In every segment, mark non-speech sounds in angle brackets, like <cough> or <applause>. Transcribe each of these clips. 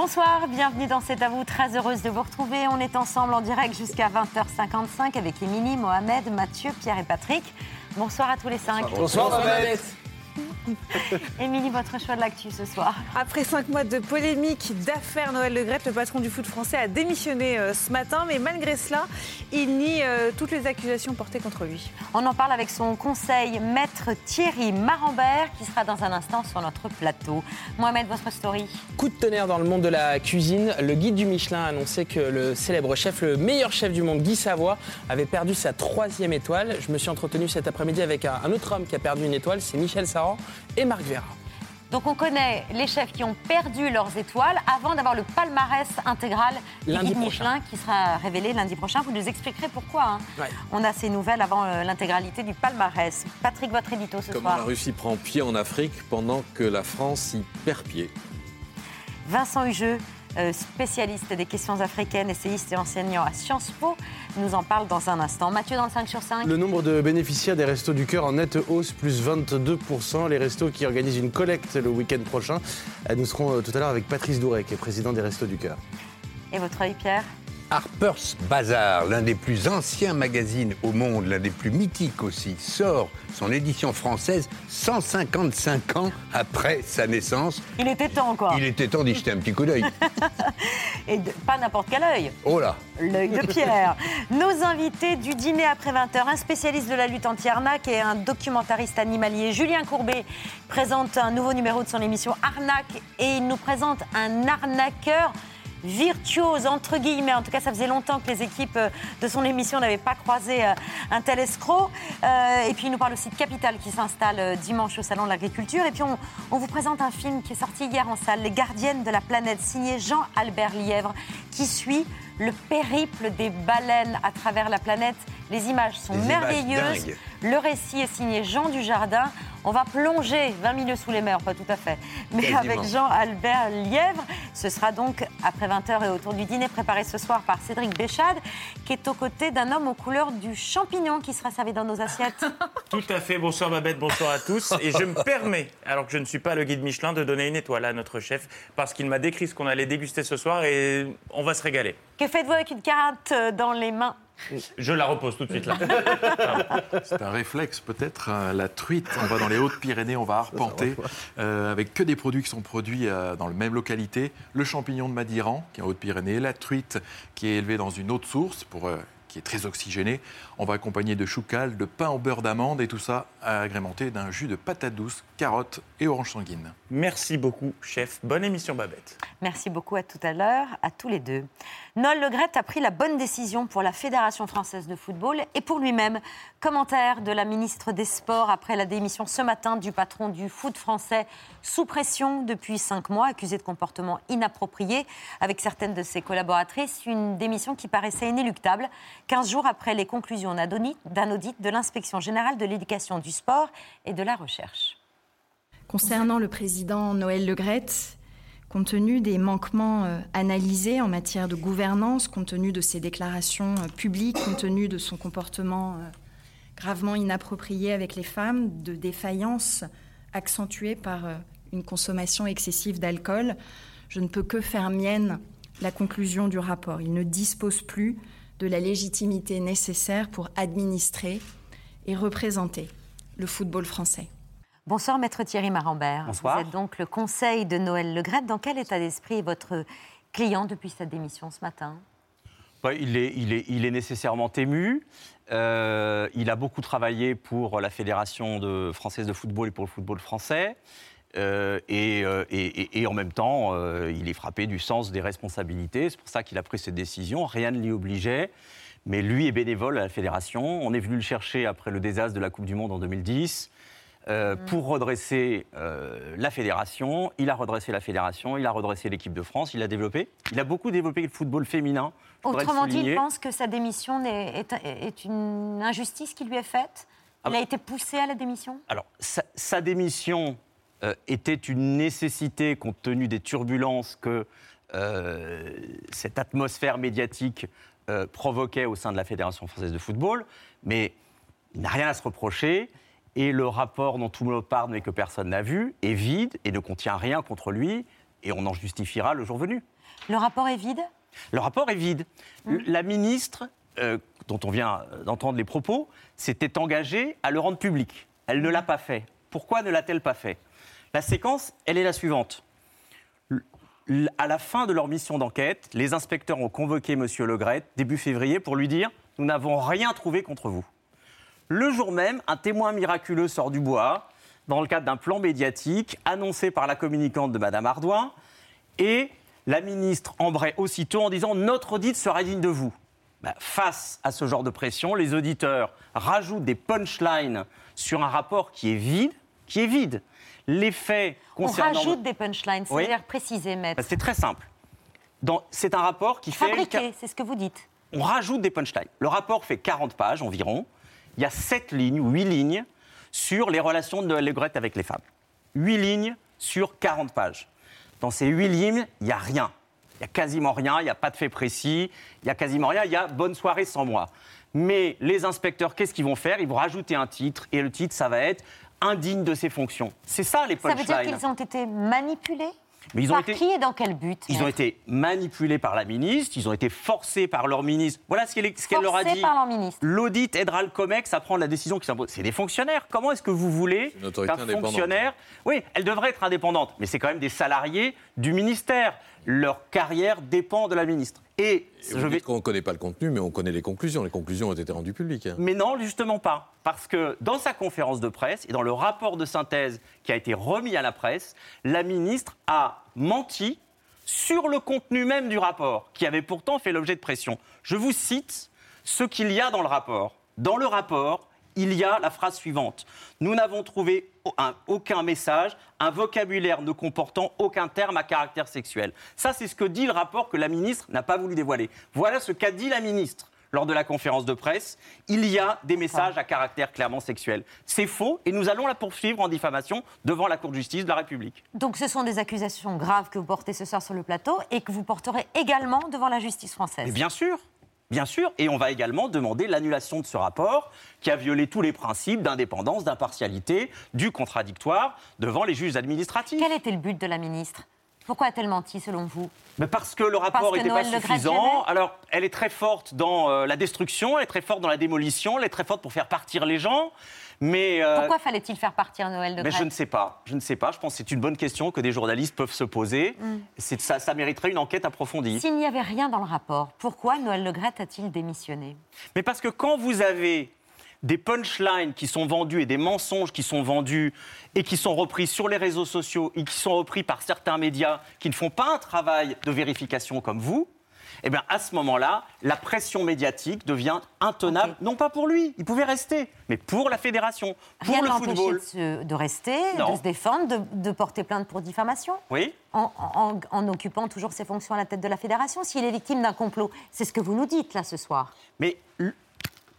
Bonsoir, bienvenue dans C'est à vous. Très heureuse de vous retrouver. On est ensemble en direct jusqu'à 20h55 avec Émilie, Mohamed, Mathieu, Pierre et Patrick. Bonsoir à tous les cinq. Bonsoir. <laughs> Émilie, votre choix de l'actu ce soir Après cinq mois de polémique, d'affaires, Noël Le Gret, le patron du foot français, a démissionné euh, ce matin. Mais malgré cela, il nie euh, toutes les accusations portées contre lui. On en parle avec son conseil, maître Thierry Marambert, qui sera dans un instant sur notre plateau. Mohamed, votre story Coup de tonnerre dans le monde de la cuisine. Le guide du Michelin a annoncé que le célèbre chef, le meilleur chef du monde, Guy Savoy, avait perdu sa troisième étoile. Je me suis entretenu cet après-midi avec un, un autre homme qui a perdu une étoile, c'est Michel Saran et Marc Vera. Donc on connaît les chefs qui ont perdu leurs étoiles avant d'avoir le palmarès intégral du Lundi. Michelin qui sera révélé lundi prochain. Vous nous expliquerez pourquoi. hein. Ouais. On a ces nouvelles avant euh, l'intégralité du palmarès. Patrick, votre édito ce Comment soir. la Russie prend pied en Afrique pendant que la France y perd pied? Vincent Hugeux, spécialiste des questions africaines, essayiste et enseignant à Sciences Po, nous en parle dans un instant. Mathieu dans le 5 sur 5. Le nombre de bénéficiaires des Restos du Cœur en nette hausse, plus 22%. Les restos qui organisent une collecte le week-end prochain. Euh, Nous serons euh, tout à l'heure avec Patrice Douret, qui est président des Restos du Cœur. Et votre œil, Pierre? Harper's Bazaar, l'un des plus anciens magazines au monde, l'un des plus mythiques aussi, sort son édition française 155 ans après sa naissance. Il était temps, quoi. Il était temps d'y jeter un petit coup d'œil. <laughs> Et de- pas n'importe quel œil. Oh là L'œil de Pierre. Nos invités du dîner après 20h, un spécialiste de la lutte anti-arnaque et un documentariste animalier, Julien Courbet, présente un nouveau numéro de son émission Arnaque et il nous présente un arnaqueur virtuose, entre guillemets. En tout cas, ça faisait longtemps que les équipes euh, de son émission n'avaient pas croisé euh, un tel escroc. Euh, et puis, il nous parle aussi de Capital qui s'installe dimanche au Salon de l'Agriculture. Et puis, on, on vous présente un film qui est sorti hier en salle, Les Gardiennes de la planète, signé Jean-Albert Lièvre, qui suit le périple des baleines à travers la planète. Les images sont merveilleuses. Le récit est signé Jean Dujardin. On va plonger 20 milieux sous les mers, pas tout à fait, mais Quasiment. avec Jean-Albert Lièvre. Ce sera donc après 20h et autour du dîner préparé ce soir par Cédric Béchade, qui est aux côtés d'un homme aux couleurs du champignon qui sera servi dans nos assiettes. <laughs> Tout à fait. Bonsoir Babette, bonsoir à tous. Et je me permets, alors que je ne suis pas le guide Michelin, de donner une étoile à notre chef parce qu'il m'a décrit ce qu'on allait déguster ce soir et on va se régaler. Que faites-vous avec une carotte euh, dans les mains? Je la repose tout de suite là. <laughs> C'est un réflexe peut-être. hein, La truite, on va dans les Hautes-Pyrénées, on va arpenter euh, avec que des produits qui sont produits euh, dans la même localité. Le champignon de Madiran, qui est en Hautes-Pyrénées, la truite qui est élevée dans une autre source pour, euh, qui est très oxygénée. On va accompagner de choucal, de pain au beurre d'amande et tout ça agrémenté d'un jus de patate douce, carottes et orange sanguine. Merci beaucoup, chef. Bonne émission Babette. Merci beaucoup à tout à l'heure, à tous les deux. Noël Le Graët a pris la bonne décision pour la Fédération française de football et pour lui-même. Commentaire de la ministre des Sports après la démission ce matin du patron du foot français, sous pression depuis cinq mois, accusé de comportement inapproprié avec certaines de ses collaboratrices. Une démission qui paraissait inéluctable, 15 jours après les conclusions d'un audit- de l'inspection générale de l'éducation, du sport et de la recherche. Concernant le président Noël Le Graët, compte tenu des manquements euh, analysés en matière de gouvernance, compte tenu de ses déclarations euh, publiques, compte tenu de son comportement euh, gravement inapproprié avec les femmes, de défaillances accentuées par une consommation excessive d'alcool, je ne peux que faire mienne la conclusion du rapport. Il ne dispose plus de la légitimité nécessaire pour administrer et représenter le football français. Bonsoir, maître Thierry Marambert. Bonsoir. Vous êtes donc le conseil de Noël Le Graët. Dans quel état d'esprit est votre client depuis sa démission ce matin? Ouais, il, est, il, est, il est nécessairement ému. Euh, il a beaucoup travaillé pour la Fédération de, française de football et pour le football français. Euh, et, euh, et- en même temps, euh, il est frappé du sens des responsabilités. C'est pour ça qu'il a pris cette décision. Rien ne l'y obligeait. Mais lui est bénévole à la fédération. On est venu le chercher après le désastre de la Coupe du Monde en 2010 euh, pour redresser euh, la fédération. Il a redressé la fédération, il a redressé l'équipe de France, il a développé. Il a beaucoup développé le football féminin. Autrement dit, il pense que sa démission est, est une injustice qui lui est faite? Ah Il a été poussé à la démission? Alors, sa, sa démission euh, était une nécessité compte tenu des turbulences que euh, cette atmosphère médiatique euh, provoquait au sein de la Fédération française de football, mais il n'a rien à se reprocher. Et le rapport dont tout le monde parle mais que personne n'a vu est vide et ne contient rien contre lui, et on en justifiera le jour venu. Le rapport est vide? Le rapport est vide. L- La ministre, dont on vient d'entendre les propos, s'était engagée à le rendre public. Elle ne l'a pas fait. Pourquoi ne l'a-t-elle pas fait? La séquence, elle est la suivante. À la fin de leur mission d'enquête, les inspecteurs ont convoqué M. Legret début février pour lui dire Nous n'avons rien trouvé contre vous. Le jour même, un témoin miraculeux sort du bois dans le cadre d'un plan médiatique annoncé par la communicante de Mme Ardouin. Et la ministre embraye aussitôt en disant Notre audit sera digne de vous. Ben, face à ce genre de pression, les auditeurs rajoutent des punchlines sur un rapport qui est vide, qui est vide. Les faits On concernant... rajoute des punchlines, Oui. c'est-à-dire préciser, maître. Ben, c'est très simple. Dans- C'est un rapport qui fait... Fabriqué, c'est ce que vous dites. On rajoute des punchlines. Le rapport fait 40 pages environ. Il y a 7 lignes ou 8 lignes sur les relations de Noël Le Graët avec les femmes. 8 lignes sur 40 pages. Dans ces 8 lignes, il n'y a rien. Il n'y a quasiment rien, il n'y a pas de fait précis, il n'y a quasiment rien, il y a bonne soirée sans moi. Mais les inspecteurs, qu'est-ce qu'ils vont faire? Ils vont rajouter un titre, et le titre, ça va être indigne de ses fonctions. C'est ça les Ça veut dire punchlines. qu'ils ont été manipulés Mais ils ont Par été- qui et dans quel but Ils ont été manipulés par la ministre, ils ont été forcés par leur ministre. Voilà ce qu'elle leur a Forcés dit. par leur ministre. L'audit aidera le COMEX à prendre la décision qui s'impose. C'est des fonctionnaires. Comment est-ce que vous voulez qu'un fonctionnaire. Oui, elle devrait être indépendante, mais c'est quand même des salariés du ministère. Leur carrière dépend de la ministre. Et Et je vous vais. dites qu'on ne connaît pas le contenu, mais on connaît les conclusions. Les conclusions ont été rendues publiques. hein. Mais non, justement pas. Parce que dans sa conférence de presse et dans le rapport de synthèse qui a été remis à la presse, la ministre a menti sur le contenu même du rapport, qui avait pourtant fait l'objet de pression. Je vous cite ce qu'il y a dans le rapport. Dans le rapport, il y a la phrase suivante. Nous n'avons trouvé au- un- aucun message, un vocabulaire ne comportant aucun terme à caractère sexuel. Ça, c'est ce que dit le rapport que la ministre n'a pas voulu dévoiler. Voilà ce qu'a dit la ministre lors de la conférence de presse. Il y a des messages à caractère clairement sexuel. C'est faux et nous allons la poursuivre en diffamation devant la Cour de justice de la République. Donc ce sont des accusations graves que vous portez ce soir sur le plateau et que vous porterez également devant la justice française. Mais bien sûr, bien sûr. Et on va également demander l'annulation de ce rapport qui a violé tous les principes d'indépendance, d'impartialité, du contradictoire devant les juges administratifs. Quel était le but de la ministre? Pourquoi a-t-elle menti selon vous Mais parce que le rapport n'était pas suffisant. Alors, elle est très forte dans euh, la destruction, elle est très forte dans la démolition, elle est très forte pour faire partir les gens. Mais euh, Pourquoi fallait-il faire partir Noël de mais je ne sais pas. Je ne sais pas. Je pense que c'est une bonne question que des journalistes peuvent se poser. Mm. C'est ça, ça mériterait une enquête approfondie. S'il n'y avait rien dans le rapport, pourquoi Noël Le a-t-il démissionné? Mais parce que quand vous avez des punchlines qui sont vendus et des mensonges qui sont vendus et qui sont repris sur les réseaux sociaux et qui sont repris par certains médias qui ne font pas un travail de vérification comme vous, eh bien à ce moment-là, la pression médiatique devient intenable, non pas pour lui, il pouvait rester, mais pour la fédération, pour Rien ne le football. de, se- de rester, Non. de se défendre, de, de porter plainte pour diffamation Oui en, en- en occupant toujours ses fonctions à la tête de la fédération. S'il est victime d'un complot, c'est ce que vous nous dites là ce soir. Mais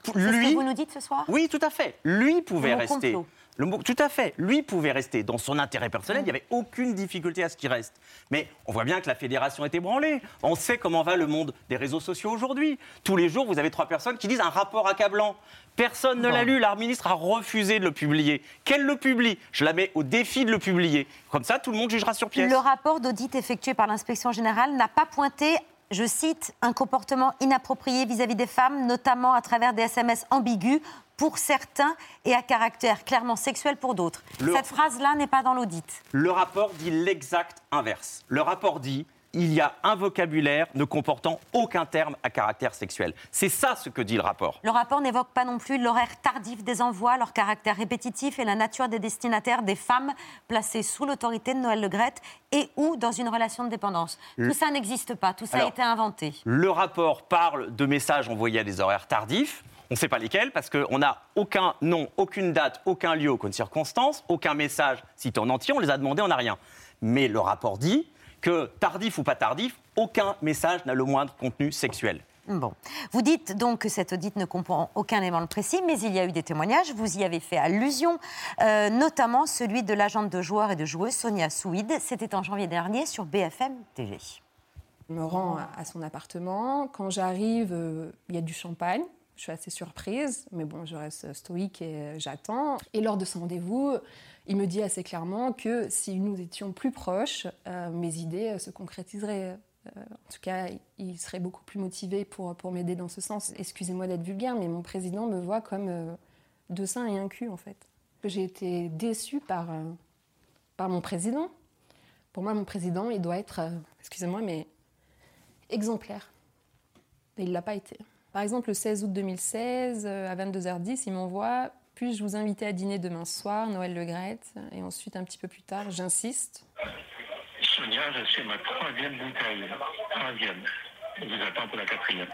l- C'est ce lui, que vous nous dites ce soir? Oui, tout à fait. Lui pouvait rester. complot. Le mot- tout à fait. Lui pouvait rester dans son intérêt personnel. Il n'y avait aucune difficulté à ce qu'il reste. Mais on voit bien que la fédération est ébranlée. On sait comment va le monde des réseaux sociaux aujourd'hui. Tous les jours, vous avez trois personnes qui disent un rapport accablant. Personne ne l'a lu. La ministre a refusé de le publier. Qu'elle le publie? Je la mets au défi de le publier. Comme ça, tout le monde jugera sur pièce. Le rapport d'audit effectué par l'inspection générale n'a pas pointé, je cite, un comportement inapproprié vis-à-vis des femmes, notamment à travers des SMS ambigus pour certains et à caractère clairement sexuel pour d'autres. Le- Cette phrase-là n'est pas dans l'audit. Le rapport dit l'exact inverse. Le rapport dit il y a un vocabulaire ne comportant aucun terme à caractère sexuel. C'est ça ce que dit le rapport. Le rapport n'évoque pas non plus l'horaire tardif des envois, leur caractère répétitif et la nature des destinataires des femmes placées sous l'autorité de Noël Le Graët et ou dans une relation de dépendance. Tout ça n'existe pas, tout ça a été inventé. Le rapport parle de messages envoyés à des horaires tardifs. On ne sait pas lesquels parce qu'on n'a aucun nom, aucune date, aucun lieu, aucune circonstance, aucun message cité en entier. On les a demandés, on n'a rien. Mais le rapport dit que tardif ou pas tardif, aucun message n'a le moindre contenu sexuel. Bon. Vous dites donc que cette audit ne comprend aucun élément précis, mais il y a eu des témoignages, vous y avez fait allusion, euh, notamment celui de l'agente de joueurs et de joueuses Sonia Souid. C'était en janvier dernier sur BFM TV. Je me rends à- à son appartement. Quand j'arrive, euh, il y a du champagne. Je suis assez surprise, mais bon, je reste stoïque et euh, j'attends. Et lors de ce rendez-vous, il me dit assez clairement que si nous étions plus proches, euh, mes idées euh, se concrétiseraient. En tout cas, il serait beaucoup plus motivé pour, pour m'aider dans ce sens. Excusez-moi d'être vulgaire, mais mon président me voit comme deux seins et un cul, en fait. J'ai été déçue par, par mon président. Pour moi, mon président, il doit être, excusez-moi, mais exemplaire. Et il ne l'a pas été. Par exemple, le 16 août 2016, euh, à 22h10, il m'envoie Puis-je vous inviter à dîner demain soir, Noël Le Graët Et ensuite, un petit peu plus tard, j'insiste. Sonia, c'est ma troisième bouteille. Troisième. Je vous attends pour la quatrième.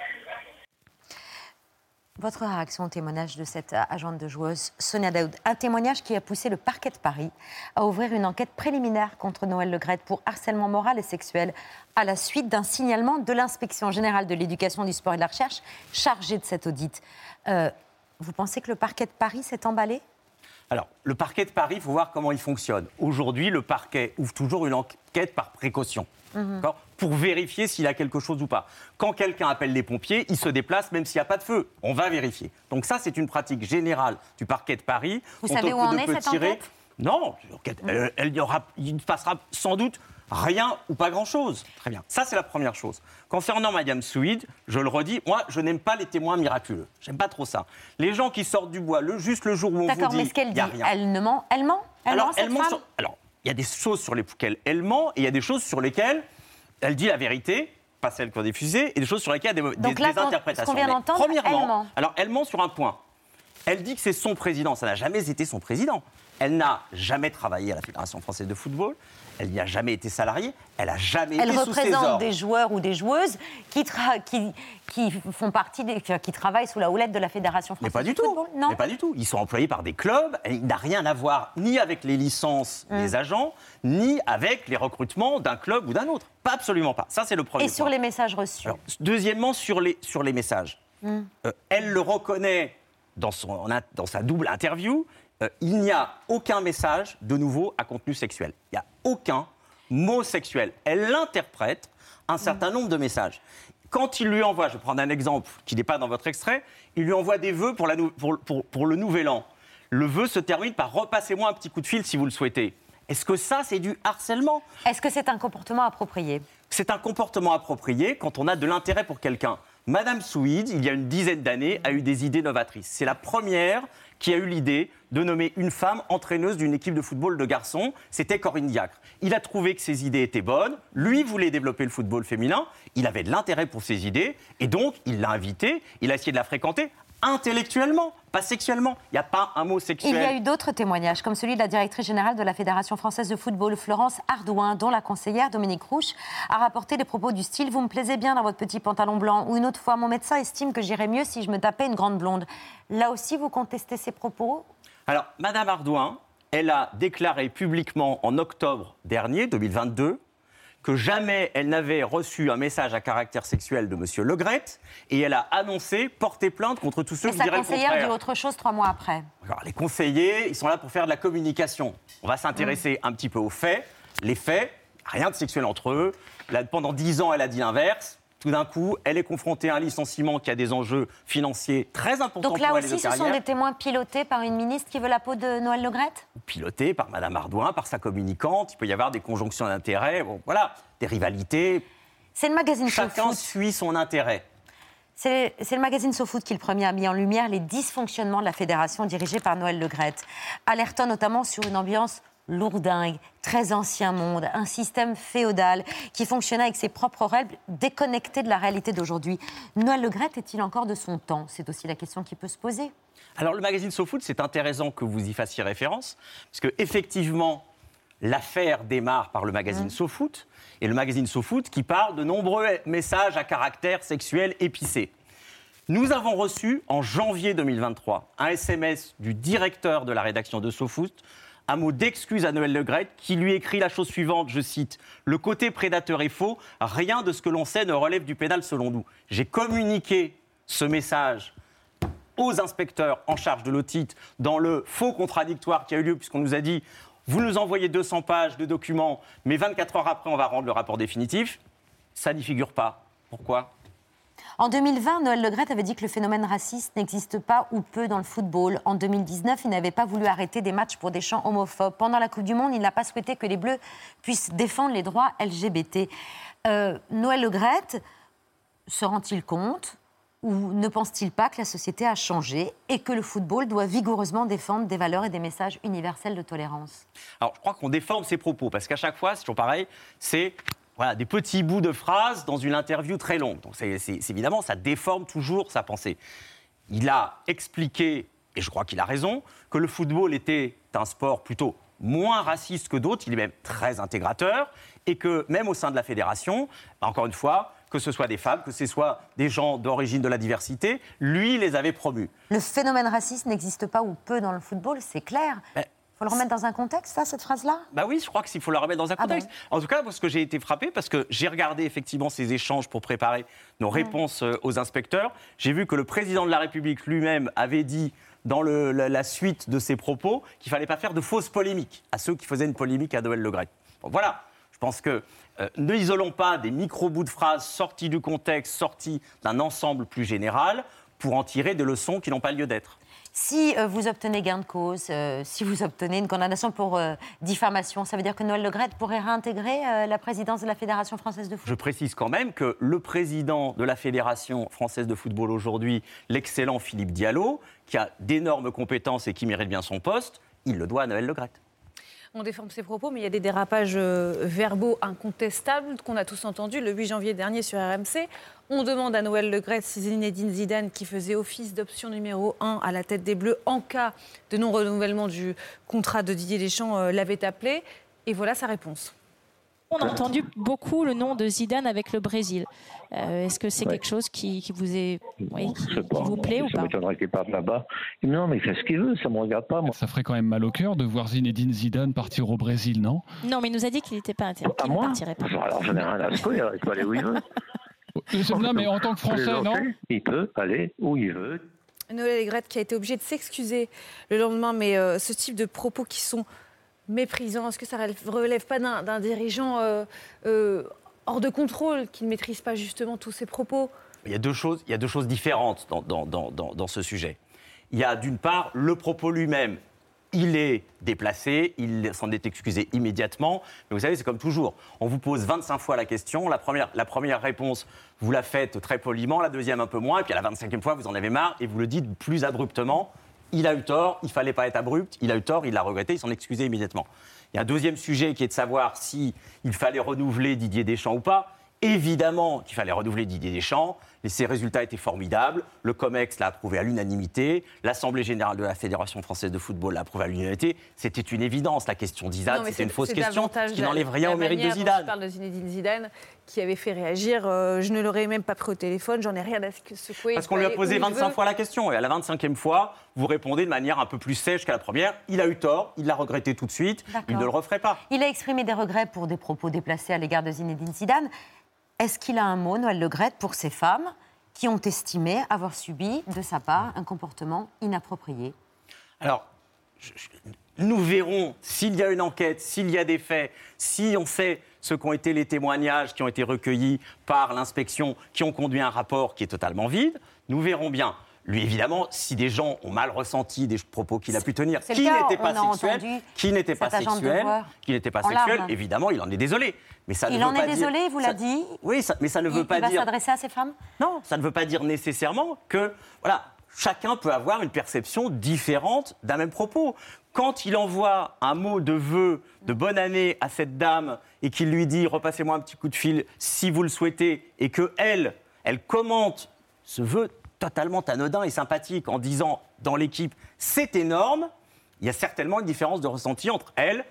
Votre réaction au témoignage de cette euh, agente de joueuse, Sonia Daoud? Un témoignage qui a poussé le parquet de Paris à ouvrir une enquête préliminaire contre Noël Le Graët pour harcèlement moral et sexuel à la suite d'un signalement de l'inspection générale de l'éducation, du sport et de la recherche chargée de cet audit. Euh, vous pensez que le parquet de Paris s'est emballé? Alors, le parquet de Paris, il faut voir comment il fonctionne. Aujourd'hui, le parquet ouvre toujours une enquête par précaution. Mhm. D'accord Pour vérifier s'il a quelque chose ou pas. Quand quelqu'un appelle les pompiers, il se déplace même s'il n'y a pas de feu. On va vérifier. Donc ça, c'est une pratique générale du parquet de Paris. Vous On savez où en est cette tirer- enquête? Non, euh, elle y aura, il ne passera sans doute rien ou pas grand-chose. Très bien. Ça, c'est la première chose. Concernant Madame Souid, je le redis, moi, je n'aime pas les témoins miraculeux. J'aime pas trop ça. Les gens qui sortent du bois le, juste le jour où on vous D'accord, dit mais ce qu'elle dit, rien. elle ne ment Elle ment? Elle alors, ment, cette elle ment femme? sur- alors, il y a des choses sur lesquelles elle ment et il y a des choses sur lesquelles elle dit la vérité, pas celle qu'on a diffusée, et des choses sur lesquelles il y a des, Donc des- là, des interprétations. vient Mais premièrement, elle ment. alors elle ment sur un point. Elle dit que c'est son président. Ça n'a jamais été son président. Elle n'a jamais travaillé à la Fédération française de football. Elle n'y a jamais été salariée. Elle n'a jamais Elle été sous ses représente des joueurs ou des joueuses qui, tra- qui, qui font partie des, qui travaillent sous la houlette de la Fédération Mais française pas du tout. football. Non. Mais pas du tout. Ils sont employés par des clubs. et Il n'a rien à voir ni avec les licences Hum. des agents, ni avec les recrutements d'un club ou d'un autre. Pas absolument pas. Ça, c'est le premier Et sur les messages reçus. Alors, deuxièmement, sur les, sur les messages. Hum. Euh, elle le reconnaît dans, son, dans sa double interview. Euh, il n'y a aucun message de nouveau à contenu sexuel. Il n'y a aucun mot sexuel. Elle interprète un certain nombre de messages. Quand il lui envoie, je vais prendre un exemple qui n'est pas dans votre extrait, il lui envoie des vœux pour, la nou- pour- pour- pour le nouvel an. Le vœu se termine par repassez-moi un petit coup de fil si vous le souhaitez. Est-ce que ça, c'est du harcèlement? Est-ce que c'est un comportement approprié? C'est un comportement approprié quand on a de l'intérêt pour quelqu'un. Madame Souid, il y a une dizaine d'années, a eu des idées novatrices. C'est la première qui a eu l'idée de nommer une femme entraîneuse d'une équipe de football de garçons. C'était Corinne Diacre. Il a trouvé que ses idées étaient bonnes. Lui voulait développer le football féminin. Il avait de l'intérêt pour ses idées. Et donc, il l'a invitée. Il a essayé de la fréquenter intellectuellement, pas sexuellement. Il n'y a pas un mot sexuel. Il y a eu d'autres témoignages, comme celui de la directrice générale de la Fédération française de football, Florence Ardouin, dont la conseillère Dominique Rouche a rapporté des propos du style Vous me plaisez bien dans votre petit pantalon blanc, ou une autre fois, mon médecin estime que j'irais mieux si je me tapais une grande blonde. Là aussi, vous contestez ces propos? Alors, Madame Ardouin, elle a déclaré publiquement en octobre dernier, 2022, que jamais elle n'avait reçu un message à caractère sexuel de Monsieur Le Graët, et elle a annoncé porter plainte contre tous ceux Et qui sa diraient le conseillère dit contraire. autre chose trois mois après. Alors, les conseillers, ils sont là pour faire de la communication. On va s'intéresser un petit peu aux faits. Les faits, rien de sexuel entre eux. Là, pendant dix ans, elle a dit l'inverse. Tout d'un coup, elle est confrontée à un licenciement qui a des enjeux financiers très importants Donc là pour elle et aussi, ce sont des témoins pilotés par une ministre qui veut la peau de Noël Le Graët piloté par Madame Ardouin, par sa communicante. Il peut y avoir des conjonctions d'intérêts, bon, voilà, des rivalités. C'est le magazine Chacun suit son intérêt. C'est le magazine SoFoot qui, le premier, a mis en lumière les dysfonctionnements de la fédération dirigée par Noël Le Graët, alertant notamment sur une ambiance lourdingue, très ancien monde, un système féodal qui fonctionnait avec ses propres règles, déconnecté de la réalité d'aujourd'hui. Noël Le Gret est-il encore de son temps? C'est aussi la question qui peut se poser. Alors le magazine SoFoot, c'est intéressant que vous y fassiez référence, parce que effectivement, l'affaire démarre par le magazine SoFoot, et le magazine SoFoot qui parle de nombreux messages à caractère sexuel épicé. Nous avons reçu en janvier 2023 un SMS du directeur de la rédaction de SoFoot, un mot d'excuse à Noël Legrette qui lui écrit la chose suivante, je cite, Le côté prédateur est faux, rien de ce que l'on sait ne relève du pénal selon nous. J'ai communiqué ce message aux inspecteurs en charge de l'OTIT dans le faux contradictoire qui a eu lieu puisqu'on nous a dit vous nous envoyez 200 pages de documents, mais 24 heures après, on va rendre le rapport définitif. Ça n'y figure pas. Pourquoi? En 2020, Noël Legrette avait dit que le phénomène raciste n'existe pas ou peu dans le football. En 2019, il n'avait pas voulu arrêter des matchs pour des chants homophobes. Pendant la Coupe du Monde, il n'a pas souhaité que les Bleus puissent défendre les droits LGBT. Euh, Noël Legrette se rend-il compte ou ne pense-t-il pas que la société a changé et que le football doit vigoureusement défendre des valeurs et des messages universels de tolérance? Alors, je crois qu'on déforme ses propos, parce qu'à chaque fois, c'est toujours pareil, c'est voilà, des petits bouts de phrases dans une interview très longue. Donc, c'est, c'est- c'est- évidemment, ça déforme toujours sa pensée. Il a expliqué, et je crois qu'il a raison, que le football était un sport plutôt moins raciste que d'autres, il est même très intégrateur, et que même au sein de la fédération, encore une fois, que ce soit des femmes, que ce soit des gens d'origine de la diversité, lui les avait promus. Le phénomène raciste n'existe pas ou peu dans le football, c'est clair. Il faut le remettre dans un contexte, ça, cette phrase-là? Bah oui, je crois qu'il faut la remettre dans un Ah contexte. en tout cas, parce que j'ai été frappé, parce que j'ai regardé effectivement ces échanges pour préparer nos réponses euh, aux inspecteurs. J'ai vu que le président de la République lui-même avait dit dans le- la, la suite de ses propos qu'il fallait pas faire de fausses polémiques à ceux qui faisaient une polémique à Noël Le Gret. Bon, voilà, je pense que euh, ne isolons pas des micro-bouts de phrases sortis du contexte, sortis d'un ensemble plus général, pour en tirer des leçons qui n'ont pas lieu d'être. Si euh, vous obtenez gain de cause, euh, si vous obtenez une condamnation pour euh, diffamation, ça veut dire que Noël Le Gret pourrait réintégrer la présidence de la Fédération française de foot? Je précise quand même que le président de la Fédération française de football aujourd'hui, l'excellent Philippe Diallo, qui a d'énormes compétences et qui mérite bien son poste, il le doit à Noël Le Gret. On déforme ses propos, mais il y a des dérapages euh, verbaux incontestables qu'on a tous entendus le 8 janvier dernier sur RMC. On demande à Noël Le si Zinedine Zidane, qui faisait office d'option numéro 1 à la tête des Bleus en cas de non-renouvellement du contrat de Didier Deschamps, euh, l'avait appelé. Et voilà sa réponse. On a entendu beaucoup le nom de Zidane avec le Brésil. Euh, Est-ce que c'est Ouais. quelque chose qui, qui vous est, oui, qui, Je sais qui pas. vous plaît ou ça pas m'étonnerait qu'il parte là-bas. Non, mais il fait ce qu'il veut, ça me regarde pas, moi. Ça ferait quand même mal au cœur de voir Zinedine Zidane partir au Brésil, non? Non, mais il nous a dit qu'il n'était pas inter- À ne moi partirait pas. Alors, j'en ai rien à secouer, il peut aller où il veut. Non, mais en tant que Français, non? Il peut aller où il veut. Noël Le Gret qui a été obligé de s'excuser le lendemain, mais euh, ce type de propos qui sont méprisants, est-ce que ça ne relève pas d'un dirigeant euh, euh, hors de contrôle qui ne maîtrise pas justement tous ses propos? Il y a deux choses, il y a deux choses différentes dans ce sujet. Il y a d'une part le propos lui-même. Il est déplacé, il s'en est excusé immédiatement. Mais vous savez, c'est comme toujours. On vous pose 25 fois la question. La première, la première réponse, vous la faites très poliment, la deuxième un peu moins. Et puis à la 25e fois, vous en avez marre et vous le dites plus abruptement. Il a eu tort, il fallait pas être abrupt, il a eu tort, il l'a regretté, il s'en excusé immédiatement. Il y a un deuxième sujet qui est de savoir si il fallait renouveler Didier Deschamps ou pas. Évidemment qu'il fallait renouveler Didier Deschamps, et ses résultats étaient formidables. Le COMEX l'a approuvé à l'unanimité, l'Assemblée générale de la Fédération française de football l'a approuvé à l'unanimité. C'était une évidence. La question d'Izad, c'était une fausse question qui n'enlève rien au mérite de Zidane. Je parle de Zinedine Zidane qui avait fait réagir. euh, je ne l'aurais même pas pris au téléphone, j'en ai rien à secouer. Parce qu'on lui a posé aller où il 25 veut. fois la question, et à la 25e fois, vous répondez de manière un peu plus sèche qu'à la première. Il a eu tort, il l'a regretté tout de suite, il ne le referait pas. Il a exprimé des regrets pour des propos déplacés à l'égard de Zinedine Zidane. Est-ce qu'il a un mot, Noël Le Gret, pour ces femmes qui ont estimé avoir subi de sa part un comportement inapproprié? Alors, nous verrons s'il y a une enquête, s'il y a des faits, si on sait ce qu'ont été les témoignages qui ont été recueillis par l'inspection, qui ont conduit un rapport qui est totalement vide. Nous verrons bien. Lui, évidemment, si des gens ont mal ressenti des propos qu'il a pu tenir, qui cas, n'étaient pas sexuels, entendu qui n'étaient pas sexuels, devoir qui n'étaient pas sexuels, évidemment, il en est désolé. Mais ça ne Il veut en est pas dire- désolé, il vous l'a dit Oui, ça- mais ça ne Il, veut il pas va dire. s'adresser à ces femmes? Non, ça ne veut pas dire nécessairement que voilà, chacun peut avoir une perception différente d'un même propos. Quand il envoie un mot de vœu de bonne année à cette dame et qu'il lui dit repassez-moi un petit coup de fil si vous le souhaitez, et que elle, elle commente ce vœu totalement anodin et sympathique en disant dans l'équipe c'est énorme, il y a certainement une différence de ressenti entre elle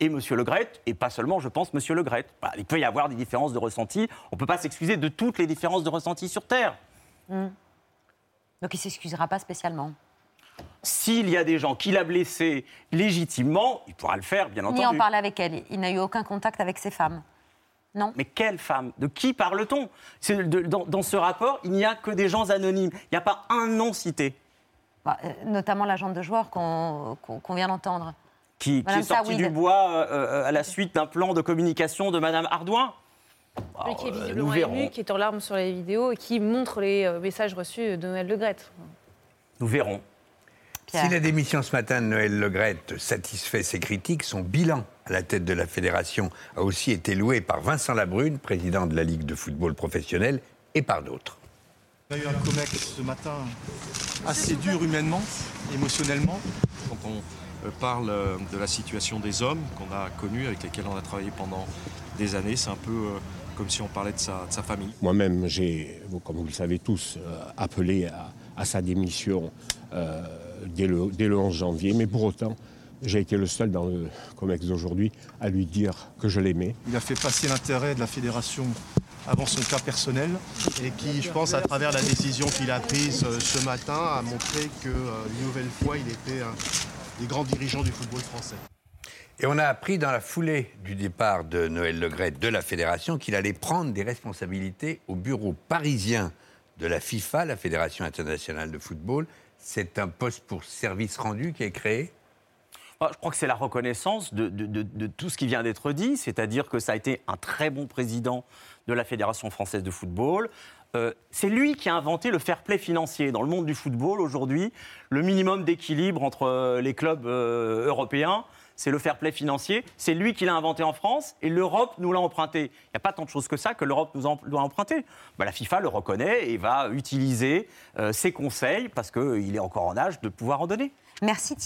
et M. Le Gret, et pas seulement, je pense, M. Le Gret. Il peut y avoir des différences de ressenti. On ne peut pas s'excuser de toutes les différences de ressenti sur Terre. Hmm. Donc il s'excusera pas spécialement. S'il y a des gens qui l'a blessé légitimement, il pourra le faire, bien entendu. Ni en parler avec elle. Il n'a eu aucun contact avec ces femmes. Non. Mais quelle femme? De qui parle-t-on? Dans, dans ce rapport, il n'y a que des gens anonymes. Il n'y a pas un nom cité Bah, euh, notamment l'agent de joueur qu'on vient d'entendre. qui, qui est sorti du bois euh, euh, à la suite d'un plan de communication de Madame Ardouin. Lui qui est euh, visiblement nous verrons. ému, qui est en larmes sur les vidéos et qui montre les euh, messages reçus de Noël Le Gret. Nous verrons. Si la démission ce matin de Noël Legrette satisfait ses critiques, son bilan à la tête de la fédération a aussi été loué par Vincent Labrune, président de la Ligue de football professionnel, et par d'autres. On a eu un COMEX ce matin assez dur humainement, émotionnellement. Quand on euh, parle euh, de la situation des hommes qu'on a connus, avec lesquels on a travaillé pendant des années, c'est un peu euh, comme si on parlait de sa, de sa famille. Moi-même, j'ai, comme vous le savez tous, appelé à, à sa démission euh, dès, le, dès le 11 janvier, mais pour autant, j'ai été le seul dans le COMEX d'aujourd'hui à lui dire que je l'aimais. Il a fait passer l'intérêt de la fédération avant son cas personnel et qui, je pense, à travers la décision qu'il a prise euh, ce matin, a montré que, euh, une nouvelle fois, il était un des grands dirigeants du football français. Et on a appris dans la foulée du départ de Noël Legrette de la fédération qu'il allait prendre des responsabilités au bureau parisien de la FIFA, la Fédération internationale de football. C'est un poste pour service rendu qui est créé Je crois que c'est la reconnaissance de, tout ce qui vient d'être dit, c'est-à-dire que ça a été un très bon président de la Fédération française de football. Euh, c'est lui qui a inventé le fair play financier. Dans le monde du football, aujourd'hui, le minimum d'équilibre entre euh, les clubs euh, européens, c'est le fair play financier. C'est lui qui l'a inventé en France et l'Europe nous l'a emprunté. Il n'y a pas tant de choses que ça que l'Europe nous doit emprunter. Bah, la FIFA le reconnaît et va utiliser ses conseils parce qu'il est encore en âge de pouvoir en donner. Merci,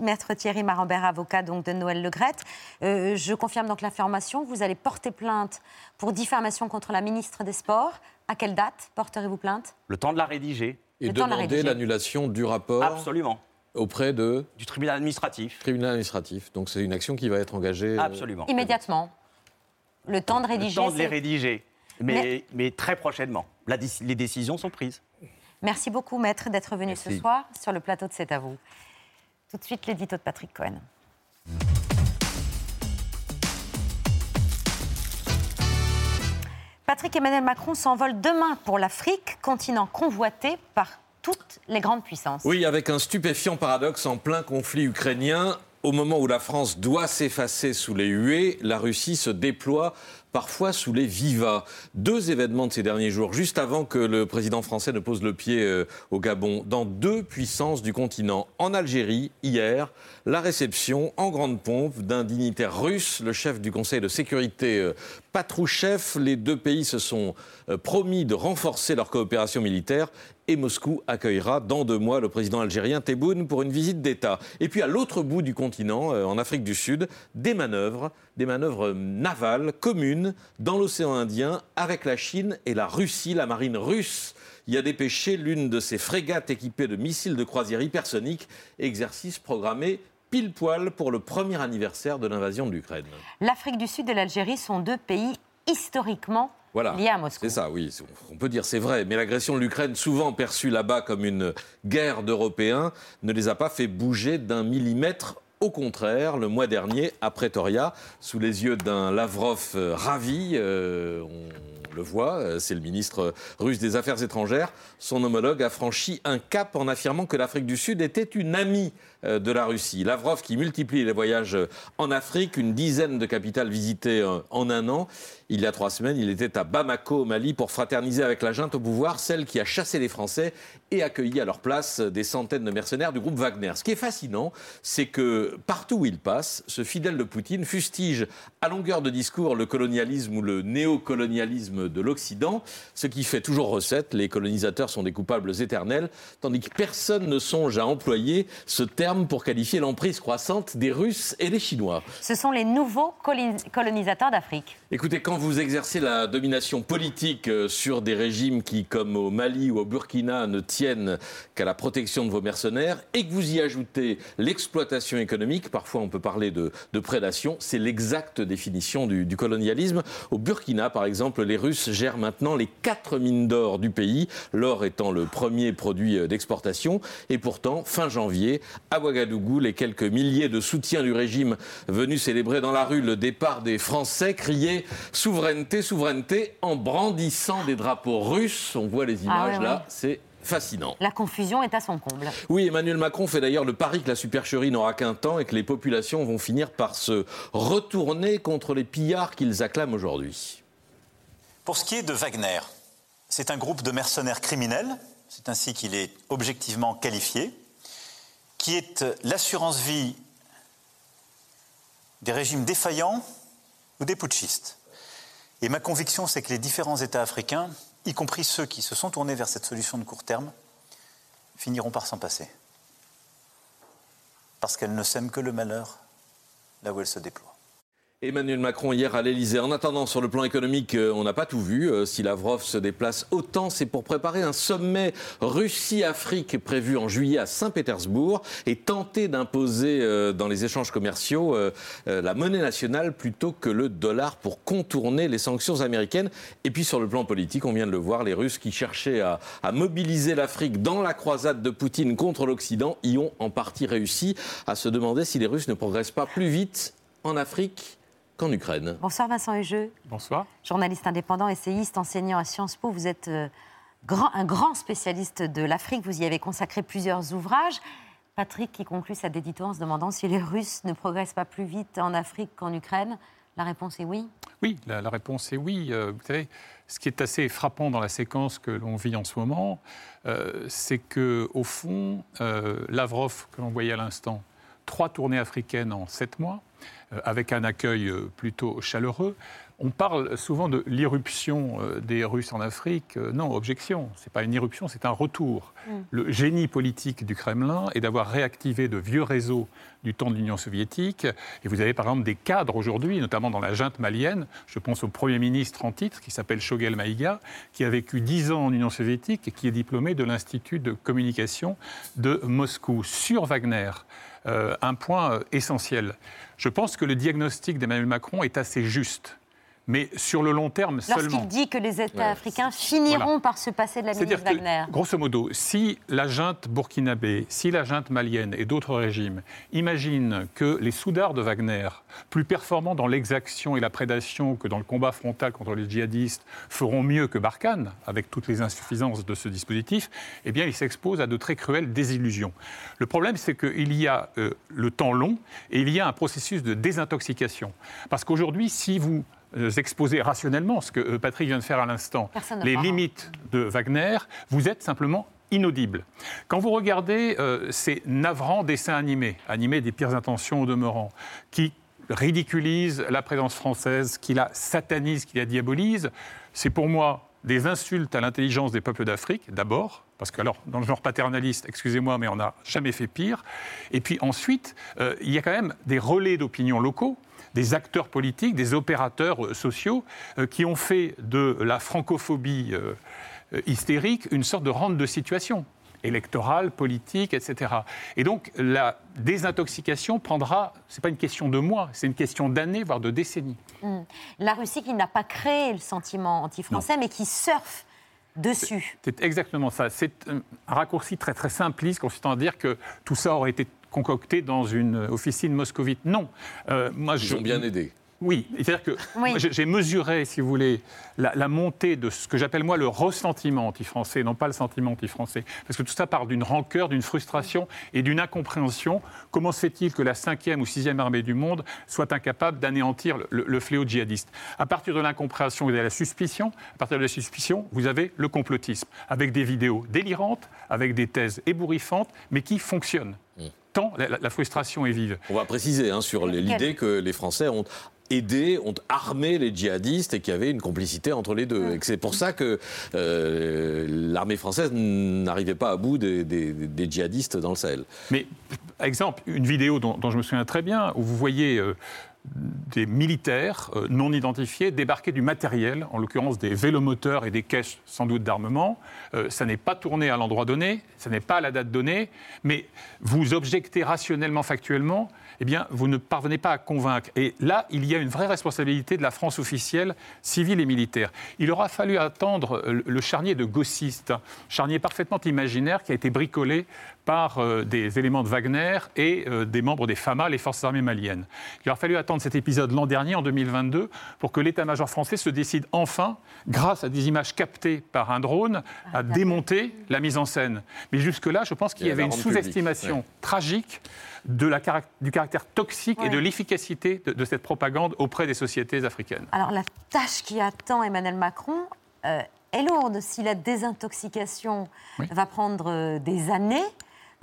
maître Thierry Marambert, avocat donc de Noël Legrette. Euh, je confirme donc l'information. Vous allez porter plainte pour diffamation contre la ministre des Sports. À quelle date porterez-vous plainte? Le temps de la rédiger. Et Le demander l'annulation du rapport Absolument. auprès de... Du tribunal administratif. Tribunal administratif. Donc c'est une action qui va être engagée... euh, Absolument. Immédiatement. Le temps de rédiger. Le temps de les rédiger. Mais, mais très prochainement. La les décisions sont prises. Merci beaucoup, maître, d'être venu ce soir sur le plateau de C'est à vous. Tout de suite, l'édito de Patrick Cohen. Patrick Emmanuel Macron s'envole demain pour l'Afrique, continent convoité par toutes les grandes puissances. Oui, avec un stupéfiant paradoxe en plein conflit ukrainien. Au moment où la France doit s'effacer sous les huées, la Russie se déploie parfois sous les vivas. Deux événements de ces derniers jours, juste avant que le président français ne pose le pied euh, au Gabon, dans deux puissances du continent. En Algérie, hier, la réception en grande pompe d'un dignitaire russe, le chef du Conseil de sécurité euh, Patrouchev. Les deux pays se sont euh, promis de renforcer leur coopération militaire et Moscou accueillera dans deux mois le président algérien Tebboune pour une visite d'État. Et puis à l'autre bout du continent, euh, en Afrique du Sud, des manœuvres, des manœuvres navales communes dans l'océan Indien avec la Chine et la Russie, la marine russe. y a dépêché l'une de ses frégates équipées de missiles de croisière hypersoniques, exercice programmé pile poil pour le premier anniversaire de l'invasion de l'Ukraine. L'Afrique du Sud et l'Algérie sont deux pays historiquement Voilà. liés à Moscou. C'est ça, oui. On peut dire c'est vrai. Mais l'agression de l'Ukraine, souvent perçue là-bas comme une guerre d'Européens, ne les a pas fait bouger d'un millimètre. Au contraire, le mois dernier, à Pretoria, sous les yeux d'un Lavrov euh, ravi, euh, on le voit, euh, c'est le ministre russe des Affaires étrangères, son homologue a franchi un cap en affirmant que l'Afrique du Sud était une amie de la Russie. Lavrov qui multiplie les voyages euh, en Afrique, une dizaine de capitales visitées euh, en un an. Il y a trois semaines, il était à Bamako, au Mali, pour fraterniser avec la junte au pouvoir, celle qui a chassé les Français et accueilli à leur place des centaines de mercenaires du groupe Wagner. Ce qui est fascinant, c'est que partout où il passe, ce fidèle de Poutine fustige à longueur de discours le colonialisme ou le néocolonialisme de l'Occident, ce qui fait toujours recette. Les colonisateurs sont des coupables éternels, tandis que personne ne songe à employer ce terme pour qualifier l'emprise croissante des Russes et des Chinois. Ce sont les nouveaux colon- colonisateurs d'Afrique. Écoutez, quand vous exercez la domination politique euh, sur des régimes qui, comme au Mali ou au Burkina, ne tiennent qu'à la protection de vos mercenaires, et que vous y ajoutez l'exploitation économique, parfois on peut parler de, de prédation, c'est l'exacte définition du, du colonialisme. Au Burkina, par exemple, les Russes gèrent maintenant les quatre mines d'or du pays, l'or étant le premier produit euh, d'exportation. Et pourtant, fin janvier, à Ouagadougou, les quelques milliers de soutiens du régime venus célébrer dans la rue le départ des Français criaient souveraineté, souveraineté en brandissant des drapeaux russes. On voit les images Ah ouais, là, ouais. c'est fascinant. La confusion est à son comble. Oui, Emmanuel Macron fait d'ailleurs le pari que la supercherie n'aura qu'un temps et que les populations vont finir par se retourner contre les pillards qu'ils acclament aujourd'hui. Pour ce qui est de Wagner, c'est un groupe de mercenaires criminels, c'est ainsi qu'il est objectivement qualifié, qui est l'assurance vie des régimes défaillants ou des putschistes. Et ma conviction, c'est que les différents États africains, y compris ceux qui se sont tournés vers cette solution de court terme, finiront par s'en passer. Parce qu'elles ne sèment que le malheur là où elles se déploient. Emmanuel Macron hier à l'Elysée. En attendant, sur le plan économique, euh, on n'a pas tout vu. Euh, Si Lavrov se déplace autant, c'est pour préparer un sommet Russie-Afrique prévu en juillet à Saint-Pétersbourg et tenter d'imposer euh, dans les échanges commerciaux la monnaie nationale plutôt que le dollar pour contourner les sanctions américaines. Et puis sur le plan politique, on vient de le voir, les Russes qui cherchaient à mobiliser l'Afrique dans la croisade de Poutine contre l'Occident y ont en partie réussi à se demander si les Russes ne progressent pas plus vite en Afrique qu'en Ukraine. Bonsoir Vincent Hugeux, Bonsoir. journaliste indépendant, essayiste, enseignant à Sciences Po. Vous êtes euh, grand- un grand spécialiste de l'Afrique. Vous y avez consacré plusieurs ouvrages. Patrick qui conclut sa dédito en se demandant si les Russes ne progressent pas plus vite en Afrique qu'en Ukraine. La réponse est oui. Oui, la, la réponse est oui. Euh, vous savez, ce qui est assez frappant dans la séquence que l'on vit en ce moment, euh, c'est que au fond, euh, Lavrov, que l'on voyait à l'instant, trois tournées africaines en sept mois, euh, avec un accueil euh, plutôt chaleureux. On parle souvent de l'irruption euh, des Russes en Afrique. Euh, non, objection. C'est pas une irruption, c'est un retour. Mm. Le génie politique du Kremlin est d'avoir réactivé de vieux réseaux du temps de l'Union soviétique. Et vous avez par exemple des cadres aujourd'hui, notamment dans la junte malienne. Je pense au Premier ministre en titre, qui s'appelle Shogel Maïga, qui a vécu dix ans en Union soviétique et qui est diplômé de l'Institut de communication de Moscou. Sur Wagner, euh, un point essentiel. Je pense que le diagnostic d'Emmanuel Macron est assez juste. Mais sur le long terme seulement. Lorsqu'il dit que les États Ouais. africains finiront Voilà. par se passer de la ministre Wagner. que, grosso modo, si la junte burkinabé, si la junte malienne et d'autres régimes imaginent que les soudards de Wagner, plus performants dans l'exaction et la prédation que dans le combat frontal contre les djihadistes, feront mieux que Barkhane, avec toutes les insuffisances de ce dispositif, eh bien, ils s'exposent à de très cruelles désillusions. Le problème, c'est qu'il y a euh, le temps long et il y a un processus de désintoxication. Parce qu'aujourd'hui, si vous euh, exposez rationnellement ce que euh, Patrick vient de faire à l'instant, les limites de Wagner, vous êtes simplement inaudible. Quand vous regardez euh, ces navrants dessins animés, animés des pires intentions au demeurant, qui ridiculisent la présence française, qui la satanisent, qui la diabolisent, c'est pour moi des insultes à l'intelligence des peuples d'Afrique, d'abord, parce que alors, dans le genre paternaliste, excusez-moi, mais on n'a jamais fait pire. Et puis ensuite, euh, il y a quand même des relais d'opinion locaux des acteurs politiques, des opérateurs euh, sociaux euh, qui ont fait de la francophobie euh, hystérique une sorte de rente de situation électorale, politique, etc. Et donc la désintoxication prendra, ce n'est pas une question de mois, c'est une question d'années, voire de décennies. Hmm. La Russie qui n'a pas créé le sentiment anti-français, mais qui surfe dessus. C'est exactement ça. C'est un raccourci très très simpliste consistant à dire que tout ça aurait été concocté dans une officine moscovite. Non. Euh, moi, Ils ont bien aidé. Oui, c'est-à-dire que j'ai mesuré, si vous voulez, la, la montée de ce que j'appelle moi le ressentiment anti-français, non pas le sentiment anti-français. Parce que tout ça part d'une rancœur, d'une frustration et d'une incompréhension. Comment se fait-il que la 5e ou 6e armée du monde soit incapable d'anéantir le, le- le fléau djihadiste? À partir de l'incompréhension, vous avez la suspicion. À partir de la suspicion, vous avez le complotisme, avec des vidéos délirantes, avec des thèses ébouriffantes, mais qui fonctionnent. Tant la, frustration est vive. On va préciser hein, sur l'idée que les Français ont aidé, ont armé les djihadistes et qu'il y avait une complicité entre les deux. Et que c'est pour ça que euh, l'armée française n'arrivait pas à bout des, des- des djihadistes dans le Sahel. Mais, exemple, une vidéo dont, dont je me souviens très bien, où vous voyez euh, des militaires euh, non identifiés débarquer du matériel, en l'occurrence des vélomoteurs et des caisses sans doute d'armement. Euh, ça n'est pas tourné à l'endroit donné, ça n'est pas à la date donnée, mais vous objectez rationnellement, factuellement, eh bien, vous ne parvenez pas à convaincre. Et là, il y a une vraie responsabilité de la France officielle, civile et militaire. Il aura fallu attendre euh, le charnier de gaussistes, charnier parfaitement imaginaire qui a été bricolé par euh, des éléments de Wagner et euh, des membres des FAMA, les forces armées maliennes. Il aura fallu attendre cet épisode l'an dernier, en 2022, pour que l'état-major français se décide enfin, grâce à des images captées par un drone, à démonter la mise en scène. Mais jusque-là, je pense qu'il y avait une sous-estimation ouais. tragique de la carac- du caractère toxique et de l'efficacité de, de cette propagande auprès des sociétés africaines. Alors la tâche qui attend Emmanuel Macron euh, est lourde. Si la désintoxication va prendre euh, des années,